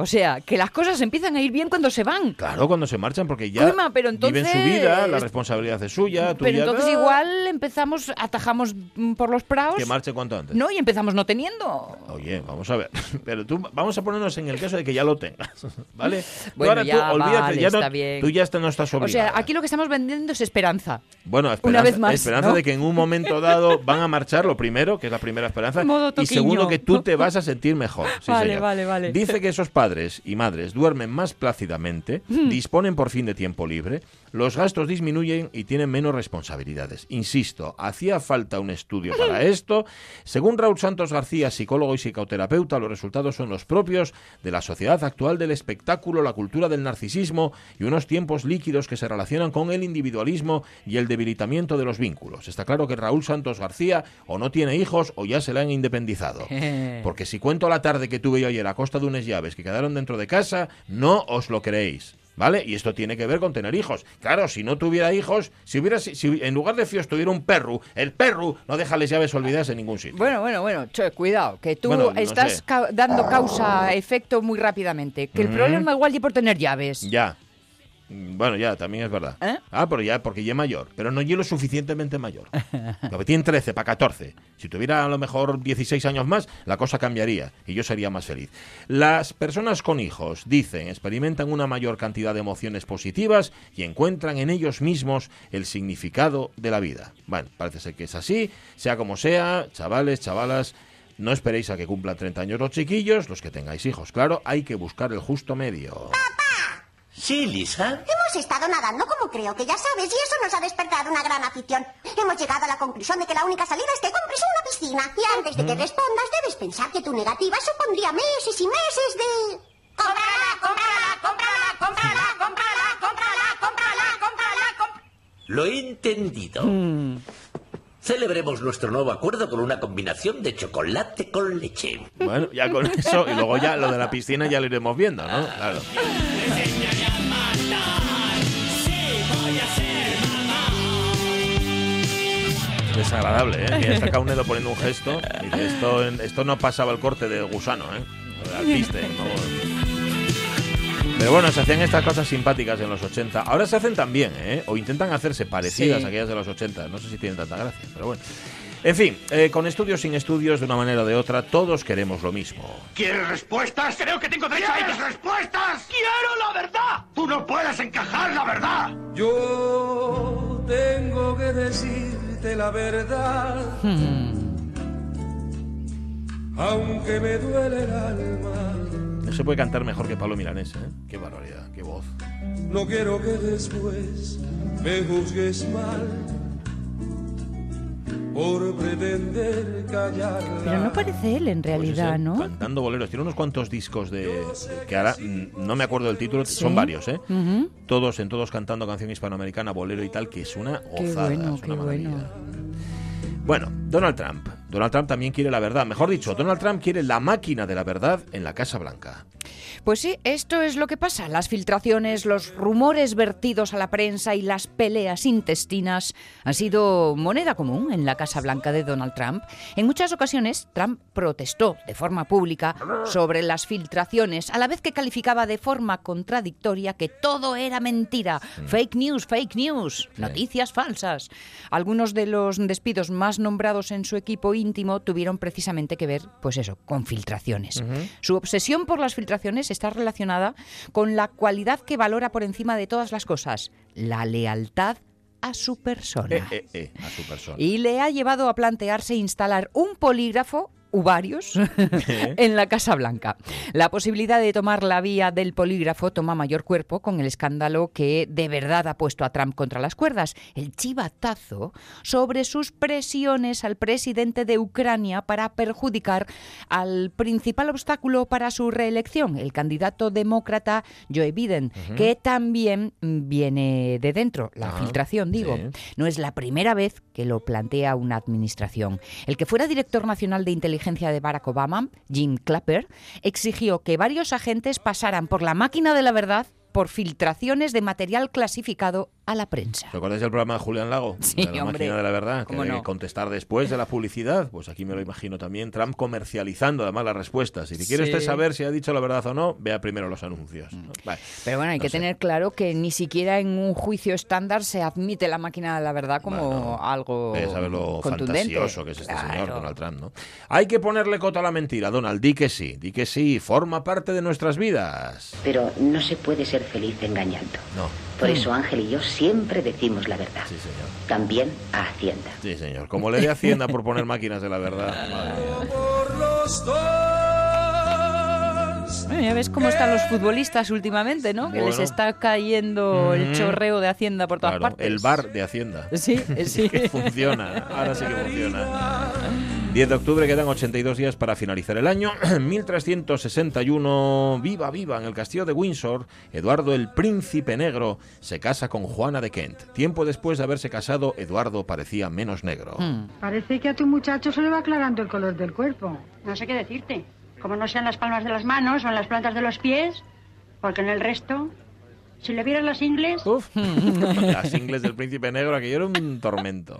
O, sea, que las cosas empiezan a ir bien cuando se van. Claro, cuando se marchan, porque ya pero entonces... viven su vida, la responsabilidad es suya. pero entonces igual empezamos, atajamos por los prados. Que marche cuanto antes. No, y empezamos no teniendo. Oye, vamos a ver. [LAUGHS] Pero tú, vamos a ponernos en el caso de que ya lo tengas, [LAUGHS] ¿vale? Bueno, ya, olvídate, ya está bien. Tú ya no estás obligado. O sea, aquí lo que estamos vendiendo es esperanza. Bueno, esperanza, Una vez más, esperanza de que en un momento dado van a marchar, lo primero, que es la primera esperanza, [LAUGHS] y segundo, que tú te vas a sentir mejor. vale, vale, vale. Dice que esos padres y madres duermen más plácidamente, disponen por fin de tiempo libre, los gastos disminuyen y tienen menos responsabilidades. Insisto, hacía falta un estudio para [LAUGHS] esto. Según Raúl Santos García, psicólogo y psicoterapeuta, los resultados son los propios de la sociedad actual del espectáculo, la cultura del narcisismo y unos tiempos líquidos que se relacionan con el individualismo y el debilitamiento de los vínculos. Está claro que Raúl Santos García o no tiene hijos o ya se le han independizado. [LAUGHS] Porque si cuento la tarde que tuve yo ayer a costa de unas llaves que quedaron dentro de casa, no os lo creéis. ¿Vale? Y esto tiene que ver con tener hijos. Claro, si no tuviera hijos, si hubiera si, en lugar de fíos tuviera un perro, el perro no deja las llaves olvidadas en ningún sitio. Bueno, bueno, bueno, cuidado, que tú estás dando causa efecto muy rápidamente, que el problema igual y por tener llaves. Ya. Mm, bueno, ya, también es verdad. ¿Eh? Ah, pero ya, porque ya es mayor. Pero no lo suficientemente mayor. [LAUGHS] Porque tiene 13 para 14. Si tuviera a lo mejor 16 años más, la cosa cambiaría y yo sería más feliz. Las personas con hijos, dicen, experimentan una mayor cantidad de emociones positivas y encuentran en ellos mismos el significado de la vida. Bueno, parece ser que es así. Sea como sea, chavales, chavalas. No esperéis a que cumplan 30 años los chiquillos, los que tengáis hijos, claro, hay que buscar el justo medio. Sí, Lisa. Hemos estado nadando como creo que ya sabes y eso nos ha despertado una gran afición. Hemos llegado a la conclusión de que la única salida es que compres una piscina. Y antes de que mm. respondas debes pensar que tu negativa supondría meses y meses de... ¡Cómprala, cómprala, cómprala, cómprala, cómprala, cómprala, cómprala, cómprala, Lo he entendido. Mm. Celebremos nuestro nuevo acuerdo con una combinación de chocolate con leche. Bueno, ya con eso, y luego ya lo de la piscina ya lo iremos viendo, ¿no? Claro. [LAUGHS] Desagradable, ¿eh? Mira, está Caunedo poniendo un gesto y dice, esto, esto no pasaba el corte de gusano, ¿eh? Alpiste, Pero bueno, se hacían estas cosas simpáticas en los 80. Ahora se hacen también, ¿eh? O intentan hacerse parecidas a aquellas de los 80. No sé si tienen tanta gracia, pero bueno. En fin, eh, con estudios sin estudios, de una manera o de otra, todos queremos lo mismo. ¿Quieres respuestas? Creo que tengo derecho ¿Quieres respuestas? ¡Quiero la verdad! ¡Tú no puedes encajar la verdad! Yo tengo que decirte la verdad. Hmm. Aunque me duele el alma. No se puede cantar mejor que Pablo Milanés, ¿eh? Qué barbaridad, qué voz. No quiero que después me juzgues mal por pretender callar. Pero no parece él en pues realidad, ¿no? Cantando boleros. Tiene unos cuantos discos de. que ahora mm, no me acuerdo del título, son varios, ¿eh? Todos, en todos cantando canción hispanoamericana, bolero y tal, que es una gozada. Qué bueno, qué bueno. Bueno, Donald Trump. Donald Trump también quiere la verdad. Mejor dicho, Donald Trump quiere la máquina de la verdad en la Casa Blanca. Pues sí, esto es lo que pasa. Las filtraciones, los rumores vertidos a la prensa y las peleas intestinas han sido moneda común en la Casa Blanca de Donald Trump. En muchas ocasiones, Trump protestó de forma pública sobre las filtraciones, a la vez que calificaba de forma contradictoria que todo era mentira. Fake news, fake news, noticias falsas. Algunos de los despidos más nombrados en su equipo íntimo tuvieron precisamente que ver, pues eso, con filtraciones. Su obsesión por las filtraciones está relacionada con la cualidad que valora por encima de todas las cosas, la lealtad a su persona. Eh, eh, eh, a su persona. Y le ha llevado a plantearse instalar un polígrafo varios [LAUGHS] [LAUGHS] en la Casa Blanca. La posibilidad de tomar la vía del polígrafo toma mayor cuerpo con el escándalo que de verdad ha puesto a Trump contra las cuerdas, el chivatazo sobre sus presiones al presidente de Ucrania para perjudicar al principal obstáculo para su reelección, el candidato demócrata Joe Biden, que también viene de dentro, la filtración digo. No es la primera vez que lo plantea una administración. El que fuera director nacional de inteligencia de Barack Obama, Jim Clapper, exigió que varios agentes pasaran por la máquina de la verdad por filtraciones de material clasificado a la prensa. ¿Recuerdas el programa de Julián Lago? Sí, de la hombre. máquina de la verdad. Que contestar después de la publicidad. Pues aquí me lo imagino también. Trump comercializando además las respuestas. Y si quiere usted saber si ha dicho la verdad o no, vea primero los anuncios. Mm. Pero bueno, hay que tener claro que ni siquiera en un juicio estándar se admite la máquina de la verdad como algo saber lo fantasioso que es este señor Donald Trump, ¿no? Hay que ponerle coto a la mentira, Donald. Di que sí, di que sí. Forma parte de nuestras vidas. Pero no se puede ser feliz engañando. No. Por eso Ángel y yo siempre decimos la verdad. Sí, señor. También a Hacienda. Sí, señor. Como le dé Hacienda por poner máquinas de la verdad. Bueno, ya ves cómo están los futbolistas últimamente, ¿no? Que les está cayendo el chorreo de Hacienda por todas partes. El bar de Hacienda. Sí, [LAUGHS] sí. que funciona. Ahora sí que funciona. 10 de octubre quedan 82 días para finalizar el año. [CLEARS THROAT] 1361, viva, viva, en el castillo de Windsor, Eduardo el Príncipe Negro se casa con Juana de Kent. Tiempo después de haberse casado, Eduardo parecía menos negro. Hmm. Parece que a tu muchacho se le va aclarando el color del cuerpo. No sé qué decirte. Como no sean las palmas de las manos o en las plantas de los pies, porque en el resto si le vieran las ingles. Uf, [LAUGHS] las ingles del príncipe negro, aquello era un tormento.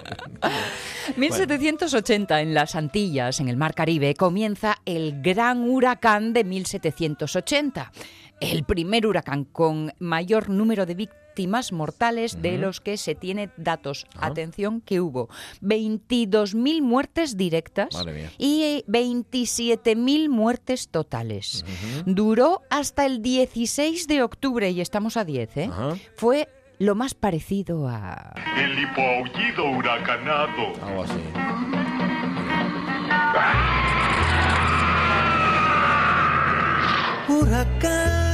[LAUGHS] 1780, en las Antillas, en el Mar Caribe, comienza el gran huracán de 1780. El primer huracán con mayor número de víctimas víctimas mortales de los que se tiene datos. Atención que hubo 22.000 muertes directas y 27.000 muertes totales. Duró hasta el 16 de octubre y estamos a 10, ¿eh? Fue lo más parecido a... El hipoaullido huracanado. Algo así. Huracán.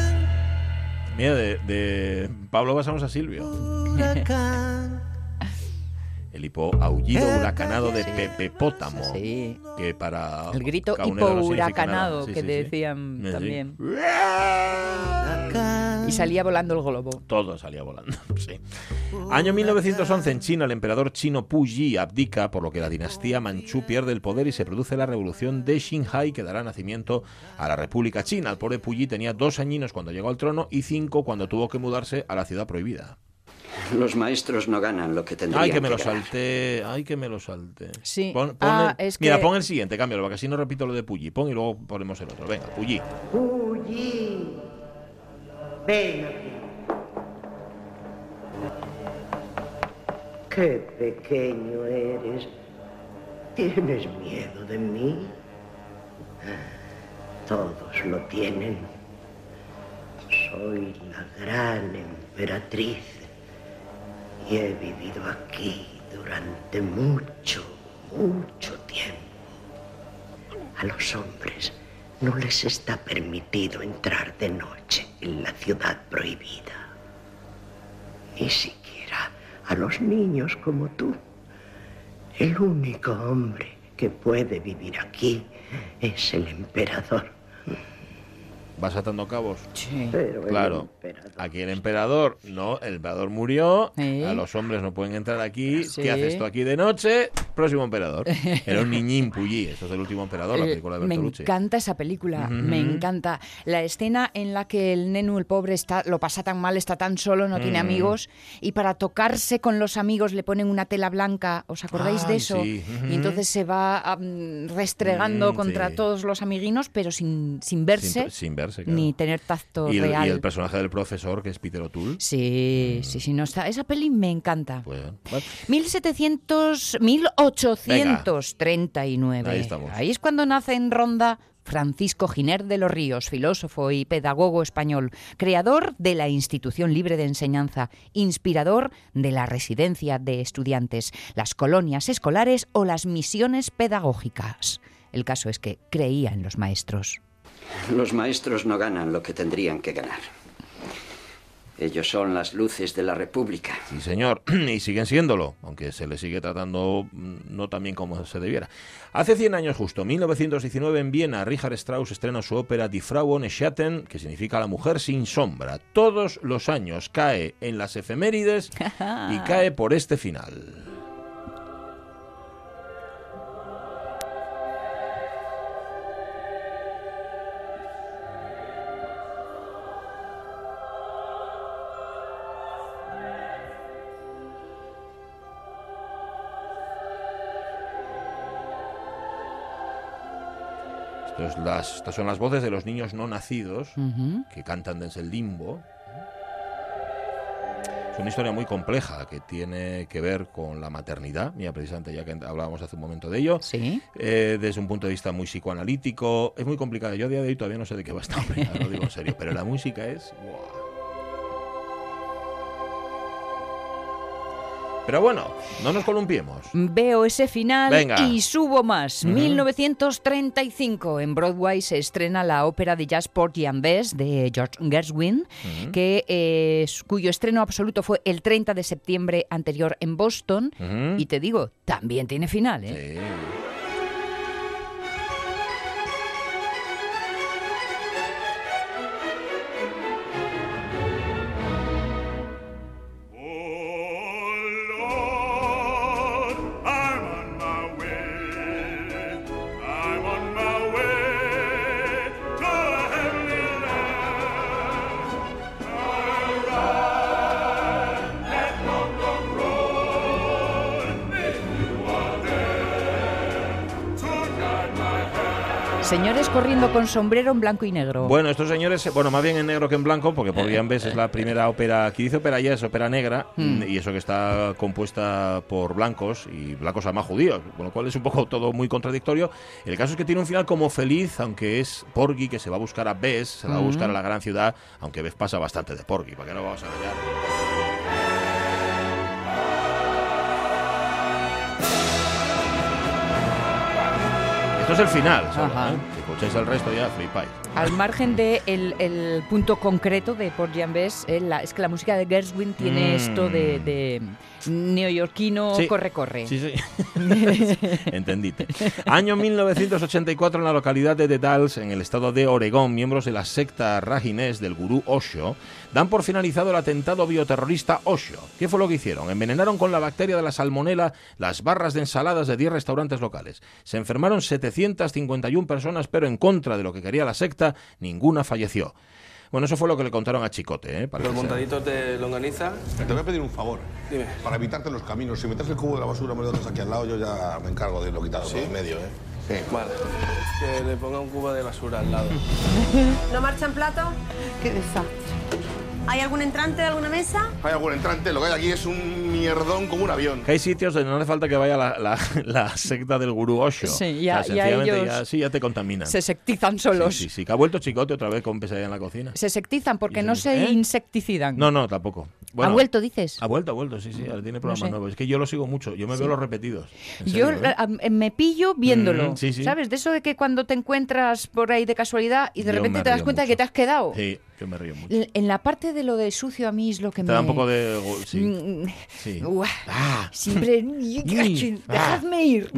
Mira, de, de Pablo pasamos a Silvio. El hipoaullido huracanado de Pepe Pótamo. Sí. Que para. El grito nada. Sí, que sí, decían Sí. también. Y salía volando el globo. Todo salía volando, [LAUGHS] sí. Año 1911 en China, el emperador chino Pu Yi abdica, por lo que la dinastía Manchú pierde el poder y se produce la revolución de Xinhai que dará nacimiento a la República China. El pobre Pu Yi tenía dos añinos cuando llegó al trono y cinco cuando tuvo que mudarse a la ciudad prohibida. Los maestros no ganan lo que tendrían Ay, que me lo ganar. salté, ay, que me lo salté. Sí. Pon- pon Ah, el- es Mira, que- pon el siguiente, cámbialo, porque así no repito lo de Puyi. Pon y luego ponemos el otro. Venga, Puyi. Puyi. Ven aquí. Qué pequeño eres. ¿Tienes miedo de mí? Todos lo tienen. Soy la gran emperatriz y he vivido aquí durante mucho, mucho tiempo. A los hombres no les está permitido entrar de noche en la ciudad prohibida. Ni siquiera a los niños como tú. El único hombre que puede vivir aquí es el emperador. ¿Vas atando cabos? Sí. Pero el Claro. emperador- Aquí el emperador, no, el emperador murió, Sí. a los hombres no pueden entrar aquí, Sí. ¿qué haces tú aquí de noche? Próximo emperador. [LAUGHS] Era un niñín Puyi, eso es el último emperador, la Eh, película de me Bertolucci. encanta esa película, Ujú. me encanta. La escena en la que el nenu, el pobre, está, lo pasa tan mal, está tan solo, no tiene Mm. amigos, y para tocarse con los amigos le ponen una tela blanca, ¿os acordáis de Ay, eso? sí. Ujú. Y entonces se va am, restregando Mm, contra sí. todos los amiguinos, pero sin, sin verse, Sin, sin verse, claro. ni tener tacto y el, real. y el personaje del profesor, que es Peter O'Toole. Sí, sí, sí, no está. Esa peli me encanta. Pues, bueno, 1700, 1839. Ahí estamos. Ahí es cuando nace en Ronda Francisco Giner de los Ríos, filósofo y pedagogo español, creador de la Institución Libre de Enseñanza, inspirador de la residencia de estudiantes, las colonias escolares o las misiones pedagógicas. El caso es que creía en los maestros. Los maestros no ganan lo que tendrían que ganar. Ellos son las luces de la República. Sí, señor, [CLEARS THROAT] y siguen siéndolo, aunque se le sigue tratando mm, no tan bien como se debiera. Hace 100 años justo, 1919, en Viena, Richard Strauss estrena su ópera Die Frau ohne Schatten, que significa La mujer sin sombra. Todos los años cae en las efemérides [LAUGHS] y cae por este final. Las- estas son las voces de los niños no nacidos que cantan desde el limbo. Es una historia muy compleja que tiene que ver con la maternidad, mira, precisamente ya que hablábamos hace un momento de ello. Sí. Eh, desde un punto de vista muy psicoanalítico. Es muy complicada. Yo a día de hoy todavía no sé de qué va esta [LAUGHS] obra, lo digo en serio. Pero la música es. ¡buah! Pero bueno, no nos columpiemos. Veo ese final Venga. y subo más. Ujú. 1935 en Broadway se estrena la ópera de jazz Porgy and Bess de George Gershwin, Ujú. que, eh, cuyo estreno absoluto fue el 30 de septiembre anterior en Boston. Ujú. Y te digo, también tiene final. ¿eh? Sí. Señores corriendo con sombrero en blanco y negro. Bueno, estos señores, bueno, más bien en negro que en blanco, porque por ves es la primera ópera, aquí dice ópera ya es ópera negra, hmm. y eso que está compuesta por blancos, y blancos además judíos, con lo cual es un poco [LAUGHS] todo muy contradictorio. El caso es que tiene un final como feliz, aunque es Porgy que se va a buscar a Bess, se va a buscar a la gran ciudad, aunque Bess pasa bastante de Porgy, para que no vamos a engañar. Esto es el final, ¿eh? Si escucháis el resto ya flipáis. Al margen del de el punto concreto de Port Bess, eh, es que la música de Gershwin tiene mm. esto de neoyorquino corre-corre. Sí, sí. [LAUGHS] Entendite. Año 1984 en la localidad de The Dalles, en el estado de Oregón, miembros de la secta rajinés del gurú Osho dan por finalizado el atentado bioterrorista Osho. ¿Qué fue lo que hicieron? Envenenaron con la bacteria de la salmonela las barras de ensaladas de 10 restaurantes locales. Se enfermaron 751 personas, pero en contra de lo que quería la secta, ninguna falleció. Bueno, eso fue lo que le contaron a Chicote. ¿eh? Los montaditos de longaniza. Te voy a pedir un favor. Dime. Para evitarte los caminos, si metes el cubo de la basura, me lo dejas aquí al lado, yo ya me encargo de lo quitado ¿Sí? en medio, ¿eh? Sí. Vale. Que le ponga un cubo de basura al lado. [LAUGHS] ¿No marcha en plato? Qué desastre. ¿Hay algún entrante de alguna mesa? Hay algún entrante, lo que hay aquí es un mierdón como un avión. hay sitios donde no hace falta que vaya la, [LAUGHS] secta del gurú Osho. Sí, ya, ya, sí, ya te contaminan. Se sectizan solos. Sí, sí, que ha vuelto Chicote otra vez con pesadilla en la cocina. Se sectizan porque no se ¿Eh? insecticidan. No, no, tampoco. ¿Ha vuelto, dices? Ha vuelto, ha vuelto, sí, sí, ahora tiene programas nuevos. Es que yo lo sigo mucho, yo me veo los repetidos. Yo ¿eh? me pillo viéndolo, mm, ¿sabes? De eso de que cuando te encuentras por ahí de casualidad y de repente te das cuenta de que te has quedado. Sí. Yo me río mucho. En la parte de lo de sucio a mí es lo que me... Te da un poco de... Sí. Mm, sí. Ah. Siempre... [LAUGHS] Dejadme ir.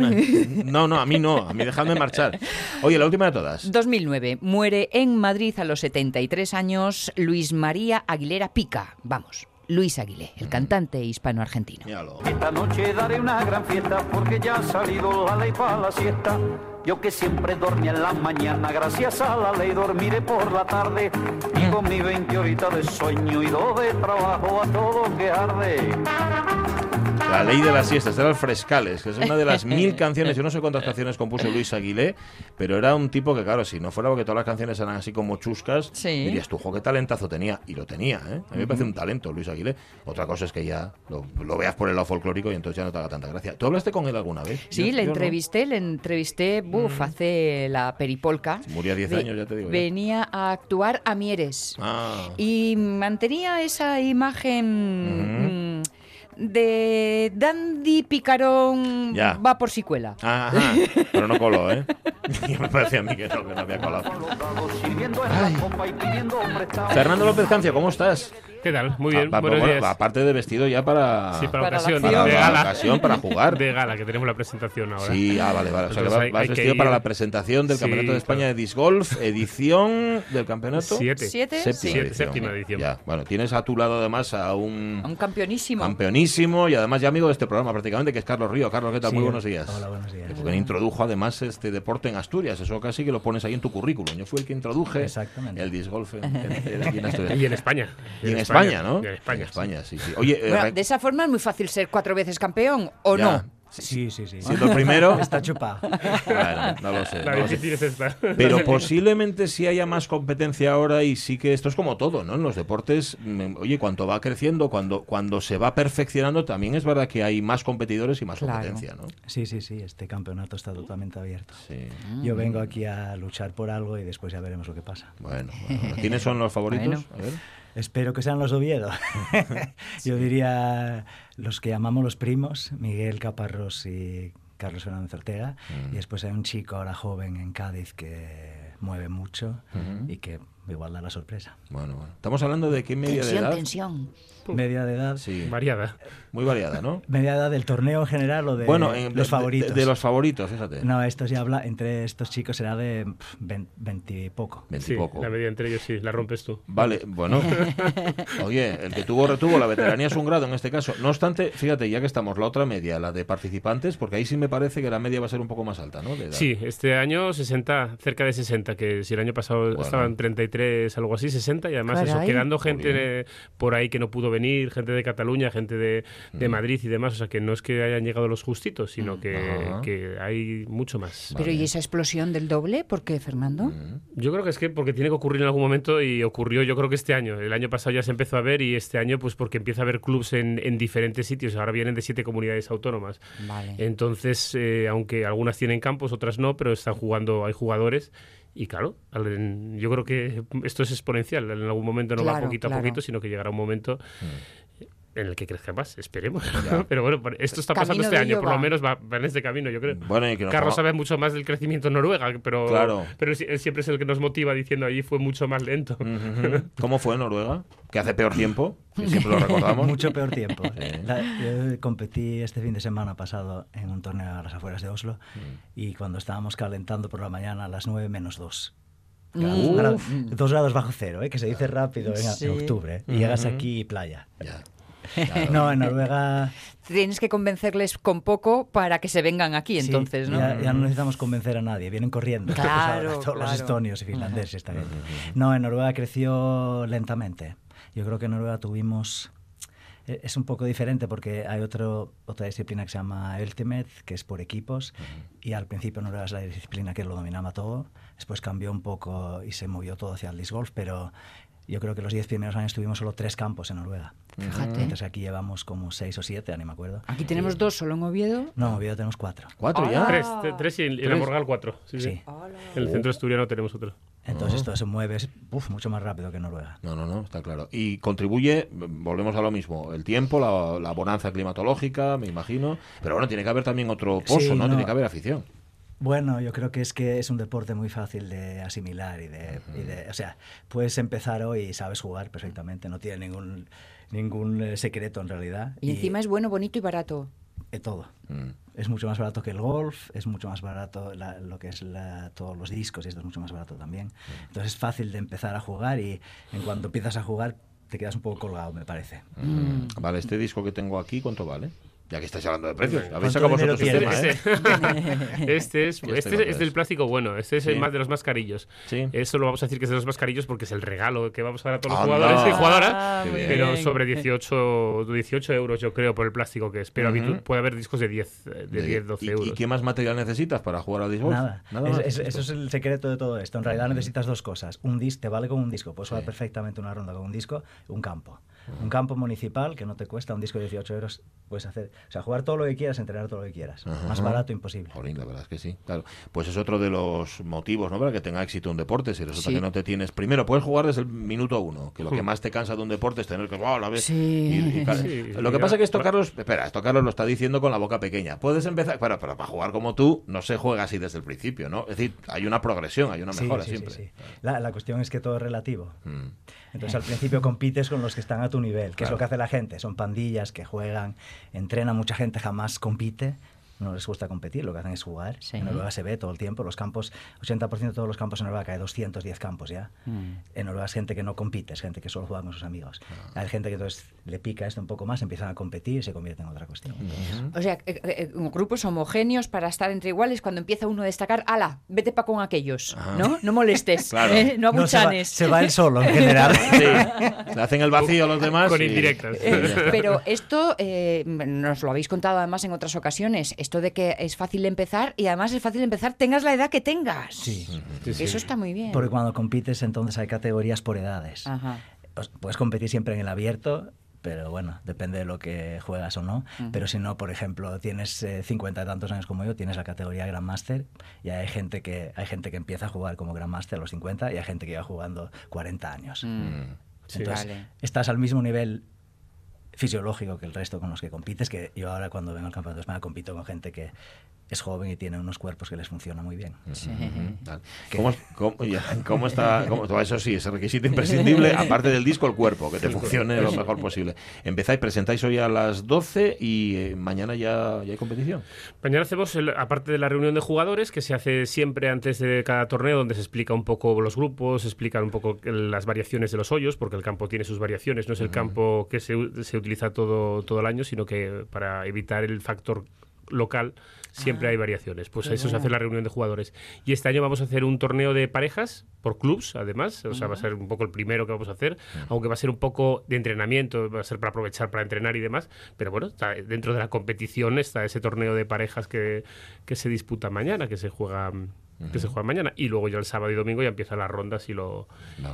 No, no, a mí no. A mí dejadme marchar. Oye, la última de todas. 2009. Muere en Madrid a los 73 años Luis María Aguilera Pica. Vamos. Luis Aguilé, el cantante hispano-argentino. Esta noche daré una gran fiesta porque ya ha salido la ley para la siesta. Yo que siempre dormía en la mañana, gracias a la ley dormiré por la tarde. Y con mi 20 horitas de sueño y dos de trabajo a todo que arde. La ley de las siestas, era el Frescales, que es una de las mil canciones, yo no sé cuántas canciones compuso Luis Aguilé, pero era un tipo que, claro, si no fuera porque todas las canciones eran así como chuscas, dirías tú, qué talentazo tenía. Y lo tenía, ¿eh? A mí me parece un talento Luis Aguilé. Otra cosa es que ya lo, veas por el lado folclórico y entonces ya no te haga tanta gracia. ¿Tú hablaste con él alguna vez? Sí, le entrevisté, le entrevisté, buf, mm. hace la peripolca. Murió 10 años, ya te digo. Venía a actuar a Mieres. Ah. Y mantenía esa imagen de Dandy Picarón va por secuela. Ajá, pero no coló, ¿eh? [LAUGHS] me parecía a mí que no, que no había colado. Fernando López Cancia, ¿cómo estás? ¿Qué tal? Muy bien. aparte de vestido ya para. Sí, para, ocasión. Para, de gala. ocasión, para jugar. De gala, que tenemos la presentación ahora. Sí, ah, vale, vale. O sea, que vas, vestido para la presentación del Campeonato de España de Disc Golf, edición del campeonato. Siete. ¿Siete? Séptima, edición. Séptima edición. Ya, bueno, tienes a tu lado además a un. A un campeonísimo. Campeonísimo y además ya amigo de este programa prácticamente, que es Carlos Río. Carlos, ¿qué tal? Muy buenos días. Hola, buenos días. Porque introdujo además este deporte en Asturias. Eso casi que lo pones ahí en tu currículum. Yo fui el que introduje el disc golf en, [LAUGHS] en, Asturias. Y en España. Y en, España, ¿no? España. España, sí, sí. Oye, eh, de esa forma es muy fácil ser cuatro veces campeón, ¿o no? Sí, sí, sí. Siendo el primero. [LAUGHS] Está chupado. Bueno, no lo sé. Pero posiblemente sí haya más competencia ahora y sí que esto es como todo, ¿no? En los deportes, mm, oye, cuanto va creciendo, cuando, cuando se va perfeccionando, también es verdad que hay más competidores y más competencia, ¿no? Sí, sí, sí. Este campeonato está totalmente abierto. Yo vengo aquí a luchar por algo y después ya veremos lo que pasa. Bueno, ¿quiénes son los favoritos? A ver. Espero que sean los Oviedo. [LAUGHS] Yo diría los que llamamos los primos, Miguel Caparrós y Carlos Fernández Ortega. Mm. Y después hay un chico ahora joven en Cádiz que mueve mucho y que igual da la sorpresa. Bueno, bueno. Estamos hablando de qué media de edad. Tensión. Media de edad. Sí. Variada. Muy variada, ¿no? Media edad del torneo en general o de los favoritos. De, los favoritos, fíjate. No, estos ya habla, entre estos chicos será de 20 y poco. 20 poco. La media entre ellos sí, la rompes tú. Vale, bueno. [LAUGHS] Oye, el que tuvo retuvo, la veteranía es un grado en este caso. No obstante, fíjate, ya que estamos, la otra media, la de participantes, porque ahí sí me parece que la media va a ser un poco más alta, ¿no? Sí, este año 60, cerca de 60, que si el año pasado estaban 33 53, algo así, 60, y además eso, quedando gente por ahí que no pudo venir, gente de Cataluña, gente de, de Madrid y demás, o sea que no es que hayan llegado los justitos, sino que, que hay mucho más. Pero ¿y esa explosión del doble? ¿Por qué, Fernando? Yo creo que es que porque tiene que ocurrir en algún momento y ocurrió yo creo que este año. El año pasado ya se empezó a ver y este año pues porque empieza a haber clubs en, en diferentes sitios. Ahora vienen de siete comunidades autónomas. Entonces, eh, aunque algunas tienen campos, otras no, pero están jugando, hay jugadores. Y claro, yo creo que esto es exponencial. En algún momento no va poquito a poquito, sino que llegará un momento mm en el que crezca más, esperemos. Pero bueno, esto está pasando este año, por lo menos va, en este camino, yo creo. Bueno, Carlos sabe mucho más del crecimiento en Noruega, pero, pero él siempre es el que nos motiva diciendo allí fue mucho más lento. [LAUGHS] ¿Cómo fue Noruega? Que hace peor tiempo, siempre lo recordamos. [LAUGHS] mucho peor tiempo. yo competí este fin de semana pasado en un torneo a las afueras de Oslo mm. y cuando estábamos calentando por la mañana a las 9 menos 2. dos grados bajo cero, ¿eh? que se dice rápido en, octubre. Y llegas aquí playa. Ya. [LAUGHS] No, en Noruega... Tienes que convencerles con poco para que se vengan aquí, entonces, ¿no? Ya, no necesitamos convencer a nadie, vienen corriendo. [LAUGHS] Claro, todos los estonios y finlandeses también. No, en Noruega creció lentamente. Yo creo que en Noruega tuvimos e, es un poco diferente porque hay otro, otra disciplina que se llama Ultimate, que es por equipos, y al principio Noruega es la disciplina que lo dominaba todo, después cambió un poco y se movió todo hacia el disc golf, pero yo creo que los 10 primeros años tuvimos solo tres campos en Noruega. Fíjate. Entonces aquí llevamos como seis o siete, ni me acuerdo. Aquí tenemos dos solo en Oviedo. No, en Oviedo tenemos cuatro. ¿Cuatro ya? Tres, tres y en, en Morgal cuatro. Sí, sí. En el centro asturiano tenemos otro. Entonces esto se mueve mucho más rápido que en Noruega. No, no, no, está claro. Y contribuye, volvemos a lo mismo, el tiempo, la, bonanza climatológica, me imagino. Pero bueno, tiene que haber también otro pozo, ¿no? Tiene que haber afición. Bueno, yo creo que es que es un deporte muy fácil de asimilar y de, o sea, puedes empezar hoy y sabes jugar perfectamente, no tiene ningún ningún eh, secreto en realidad. Y, encima es bueno, bonito y barato. De todo. Mm. Es mucho más barato que el golf, es mucho más barato lo que es todos los discos y esto es mucho más barato también. Mm. Entonces es fácil de empezar a jugar y en cuanto empiezas a jugar te quedas un poco colgado, me parece. Mm. Vale, este disco que tengo aquí, ¿cuánto vale? Ya que estáis hablando de precios, habéis sacado vosotros este, tema, ¿eh? [LAUGHS] este, es, [LAUGHS] este, es del plástico bueno, este es el más de los más carillos. Eso lo vamos a decir que es de los más carillos porque es el regalo que vamos a dar a todos los jugadores y jugadoras, ah, pero sobre 18, 18 euros yo creo por el plástico que es. Pero puede haber discos de 10, de 10 12 euros. ¿Y qué más material necesitas para jugar al disco? Nada, eso es el secreto de todo esto. En realidad necesitas dos cosas. Un disco, te vale con un disco, puedes jugar perfectamente una ronda con un disco, un campo. Un campo municipal que no te cuesta un disco de 18 euros, puedes hacer, o sea, jugar todo lo que quieras, entrenar todo lo que quieras. Más barato imposible. la verdad es que sí, claro. Pues es otro de los motivos, ¿no? Para que tenga éxito un deporte. Si resulta que no te tienes, primero puedes jugar desde el minuto uno, que lo que más te cansa de un deporte es tener que, oh, la vez. Sí. lo que pasa es que esto Carlos, espera, esto Carlos lo está diciendo con la boca pequeña. Puedes empezar, pero, para jugar como tú no se juega así desde el principio, ¿no? Es decir, hay una progresión, hay una mejora siempre. La, la, cuestión es que todo es relativo. Mm. Entonces al principio compites con los que están a tu nivel, que es lo que hace la gente. Son pandillas que juegan, entrena mucha gente, jamás compite no les gusta competir, lo que hacen es jugar. En Noruega se ve todo el tiempo, los campos, 80% de todos los campos en Noruega, hay 210 campos ya. Mm. En Noruega es gente que no compite, es gente que solo juega con sus amigos. Hay gente que entonces le pica esto un poco más, empiezan a competir y se convierte en otra cuestión. O sea, eh, eh, grupos homogéneos para estar entre iguales, cuando empieza uno a destacar, ala, vete pa' con aquellos, ¿no? No molestes, [LAUGHS] eh, no abuchanes. se, va, el solo en general. [LAUGHS] sí. hacen el vacío a los demás. Con indirectas. pero esto, nos lo habéis contado además en otras ocasiones, esto de que es fácil empezar y además es fácil empezar tengas la edad que tengas. Sí. Eso está muy bien. Porque cuando compites entonces hay categorías por edades. Puedes competir siempre en el abierto, pero bueno, depende de lo que juegas o no. Pero si no, por ejemplo, tienes eh, cincuenta y tantos años como yo, tienes la categoría Grandmaster y hay gente que hay gente que empieza a jugar como Grandmaster a los 50 y hay gente que va jugando 40 años. Mm. Entonces, estás al mismo nivel fisiológico que el resto con los que compites, que yo ahora cuando vengo al campeonato de España compito con gente que es joven y tiene unos cuerpos que les funciona muy bien. [LAUGHS] ¿Cómo, está? eso sí, ese requisito imprescindible, [LAUGHS] aparte del disco, el cuerpo, que te funcione lo mejor posible. Empezáis, presentáis hoy a las 12 y eh, mañana ya, ya, hay competición. Mañana hacemos, aparte de la reunión de jugadores, que se hace siempre antes de cada torneo, donde se explica un poco los grupos, se explican un poco las variaciones de los hoyos, porque el campo tiene sus variaciones, no es el campo que se, se utiliza todo, todo el año, sino que para evitar el factor local siempre hay variaciones. Pues eso se hace la reunión de jugadores. Y este año vamos a hacer un torneo de parejas por clubs, además. O sea, va a ser un poco el primero que vamos a hacer, aunque va a ser un poco de entrenamiento, va a ser para aprovechar para entrenar y demás. Pero bueno, está dentro de la competición está ese torneo de parejas que, que se disputa mañana, que se juega que se juega mañana y luego ya el sábado y domingo ya empiezan las rondas y lo,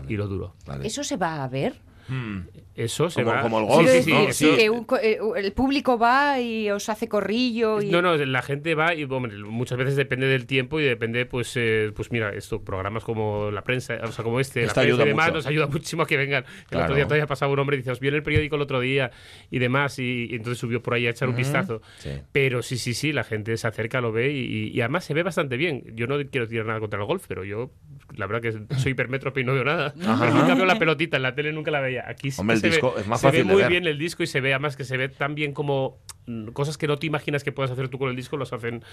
y lo duro. ¿Eso se va a ver? Hmm. Eso se como, va. Como el golf, sí, ¿no? sí, que un, eh, el público va y os hace corrillo. Y... No, no, la gente va y hombre, muchas veces depende del tiempo y depende, pues, eh, pues mira, esto, programas como la prensa, o sea, como este, Esto la prensa y demás, mucho. nos ayuda muchísimo a que vengan. El Claro. otro día todavía pasaba un hombre y dice, os vi en el periódico el otro día y demás, y, y entonces subió por ahí a echar un vistazo. Sí. Pero sí, sí, sí, la gente se acerca, lo ve y, y además se ve bastante bien. Yo no quiero tirar nada contra el golf, pero yo, la verdad que soy hipermétrope y no veo nada. Pero [LAUGHS] nunca veo la pelotita, en la tele nunca la veía. Aquí sí Hombre, que el se disco ve, es más se ve fácil de muy ver. bien el disco y se ve además que se ve tan bien como mm, cosas que no te imaginas que puedas hacer tú con el disco, los hacen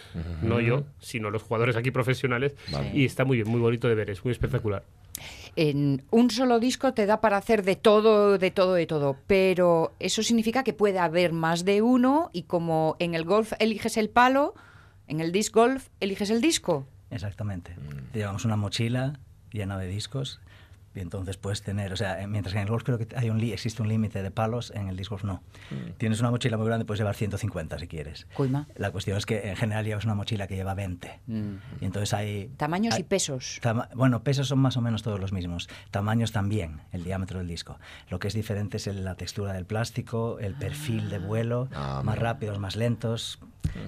no yo, sino los jugadores aquí profesionales. Vale. Y está muy bien, muy bonito de ver, es muy espectacular. En un solo disco te da para hacer de todo, de todo, de todo, pero eso significa que puede haber más de uno y como en el golf eliges el palo, en el disc golf eliges el disco. Exactamente. Llevamos una mochila llena de discos y entonces puedes tener, o sea, eh, mientras que en el golf creo que hay un li- existe un límite de palos, en el disc golf no. Tienes una mochila muy grande, puedes llevar 150 si quieres. Coima. La cuestión es que en general llevas una mochila que lleva 20. Y entonces hay... Tamaños hay- y pesos. Tama- bueno, pesos son más o menos todos los mismos. Tamaños también, el diámetro del disco. Lo que es diferente es el- la textura del plástico, el perfil de vuelo, Ah, más rápidos, más lentos.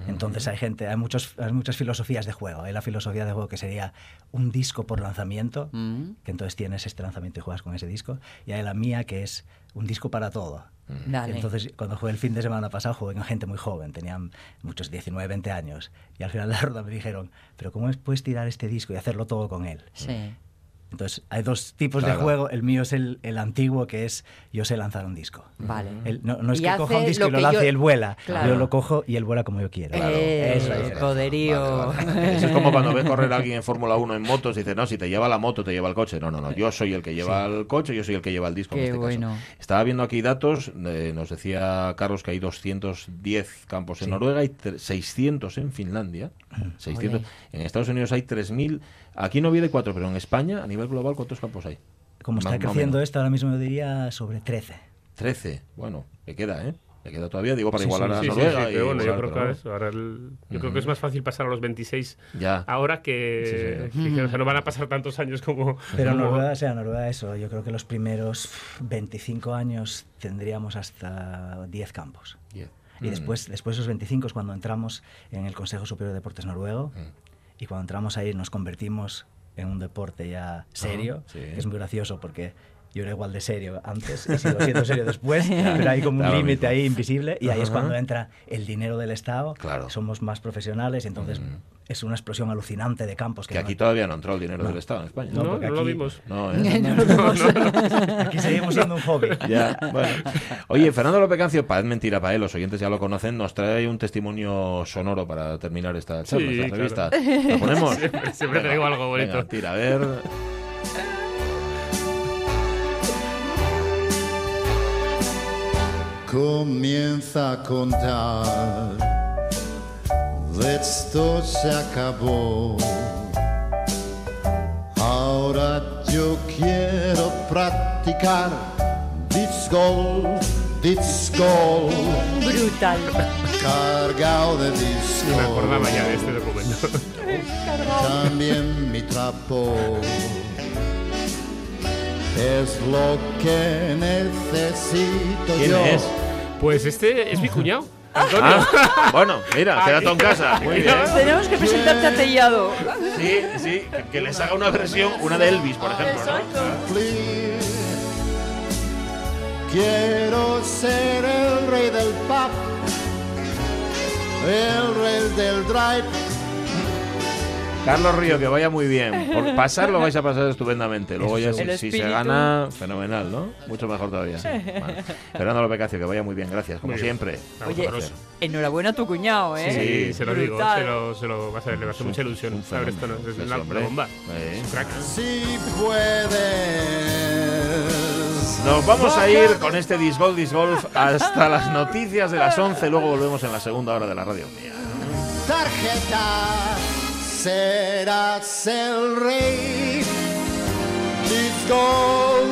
Entonces hay gente, hay, muchos, hay muchas filosofías de juego. Hay la filosofía de juego que sería un disco por lanzamiento, que entonces tienes este lanzamiento y juegas con ese disco. Y hay la mía que es un disco para todo. Dale. Entonces, cuando jugué el fin de semana pasado, jugué con gente muy joven, tenían muchos 19, 20 años. Y al final de la ronda me dijeron, pero ¿cómo es- puedes tirar este disco y hacerlo todo con él? Sí. Entonces, hay dos tipos Claro. de juego. El mío es el, el antiguo, que es yo sé lanzar un disco. Vale. El- no, no es Y que coja un disco lo y lo lance yo- y él vuela. Claro. Yo lo cojo y él vuela como yo quiero. Eh, Eso es. el poderío. Vale, vale. [LAUGHS] Eso es como cuando ves correr a alguien en Fórmula 1 en motos y dice, no, si te lleva la moto, te lleva el coche. No, no, no, yo soy el que lleva el coche, yo soy el que lleva el disco. en este caso. Estaba viendo aquí datos, eh, nos decía Carlos que hay 210 campos en. Noruega, hay tre- 600 en Finlandia, 600. Ole. En Estados Unidos hay 3.000, aquí no viene 4, pero en España, a nivel global, ¿cuántos campos hay? Como Más- está más creciendo menos. esto, ahora mismo yo diría sobre 13. 13, bueno, le queda, ¿eh? Le queda todavía, digo, para Sí, igualar sí, a Sí, sí, Noruega. sí, y pero bueno, yo creo que ahora el- yo creo que es más fácil pasar a los 26 Ya. ahora que, Sí, que- o sea, no van a pasar tantos años como... Pero como- Noruega, o sea, Noruega eso, yo creo que los primeros 25 años tendríamos hasta 10 campos. Diez. Y Mm. después, después de esos 25 es cuando entramos en el Consejo Superior de Deportes Noruego Mm. Y cuando entramos ahí nos convertimos en un deporte ya serio, sí. que es muy gracioso porque yo era igual de serio antes y sigo siendo serio [LAUGHS] después, pero hay como un lo límite ahí invisible y ahí es Ajá. cuando entra el dinero del Estado, Claro. somos más profesionales y entonces Mm. Es una explosión alucinante de campos. Que no- aquí todavía no entró el dinero No. del Estado en España. No, No, no lo aquí- vimos. No, [LAUGHS] ¿eh? Lo. [LAUGHS] Aquí seguimos siendo un hobby. [LAUGHS] Ya, bueno. Oye, Fernando López Cancio, para es mentira para él, los oyentes ya lo conocen, nos trae un testimonio sonoro para terminar esta charla, Sí, esta entrevista. claro. ¿La ponemos? Siempre- siempre traigo algo bonito. Venga, tira, a ver. Comienza a contar, esto se acabó. Ahora yo quiero practicar disco, disco, Brutal. cargado de disco. Me acordaba ya de este documento. También mi trapo es lo que necesito ¿Quién yo. es? Pues este es mi cuñado, Antonio. Ah, bueno, mira, queda todo en casa. Muy bien. Tenemos que presentarte a Tellado. Sí, sí, que, les haga una versión, una de Elvis, por ejemplo, ¿no? Quiero ser el rey del pop, el rey del drive. Carlos Río, que vaya muy bien. [LAUGHS] Por pasar lo vais a pasar estupendamente. Luego ya si, se gana, fenomenal, ¿no? Mucho mejor todavía. Vale. Fernando López Cacio, que vaya muy bien. Gracias, como bien. siempre. Oye, enhorabuena a tu cuñado, ¿eh? Sí, se lo digo, se lo, se lo vas a ver, le va a hacer mucha ilusión. saber esto, ¿no? Es Sí, la, la bomba. Eh. Es un crack. Si puedes. Nos vamos a ir con este Disgolf Disgolf hasta las noticias de las 11. Luego volvemos en la segunda hora de la radio mía. tarjeta, serás el rey. Let's go.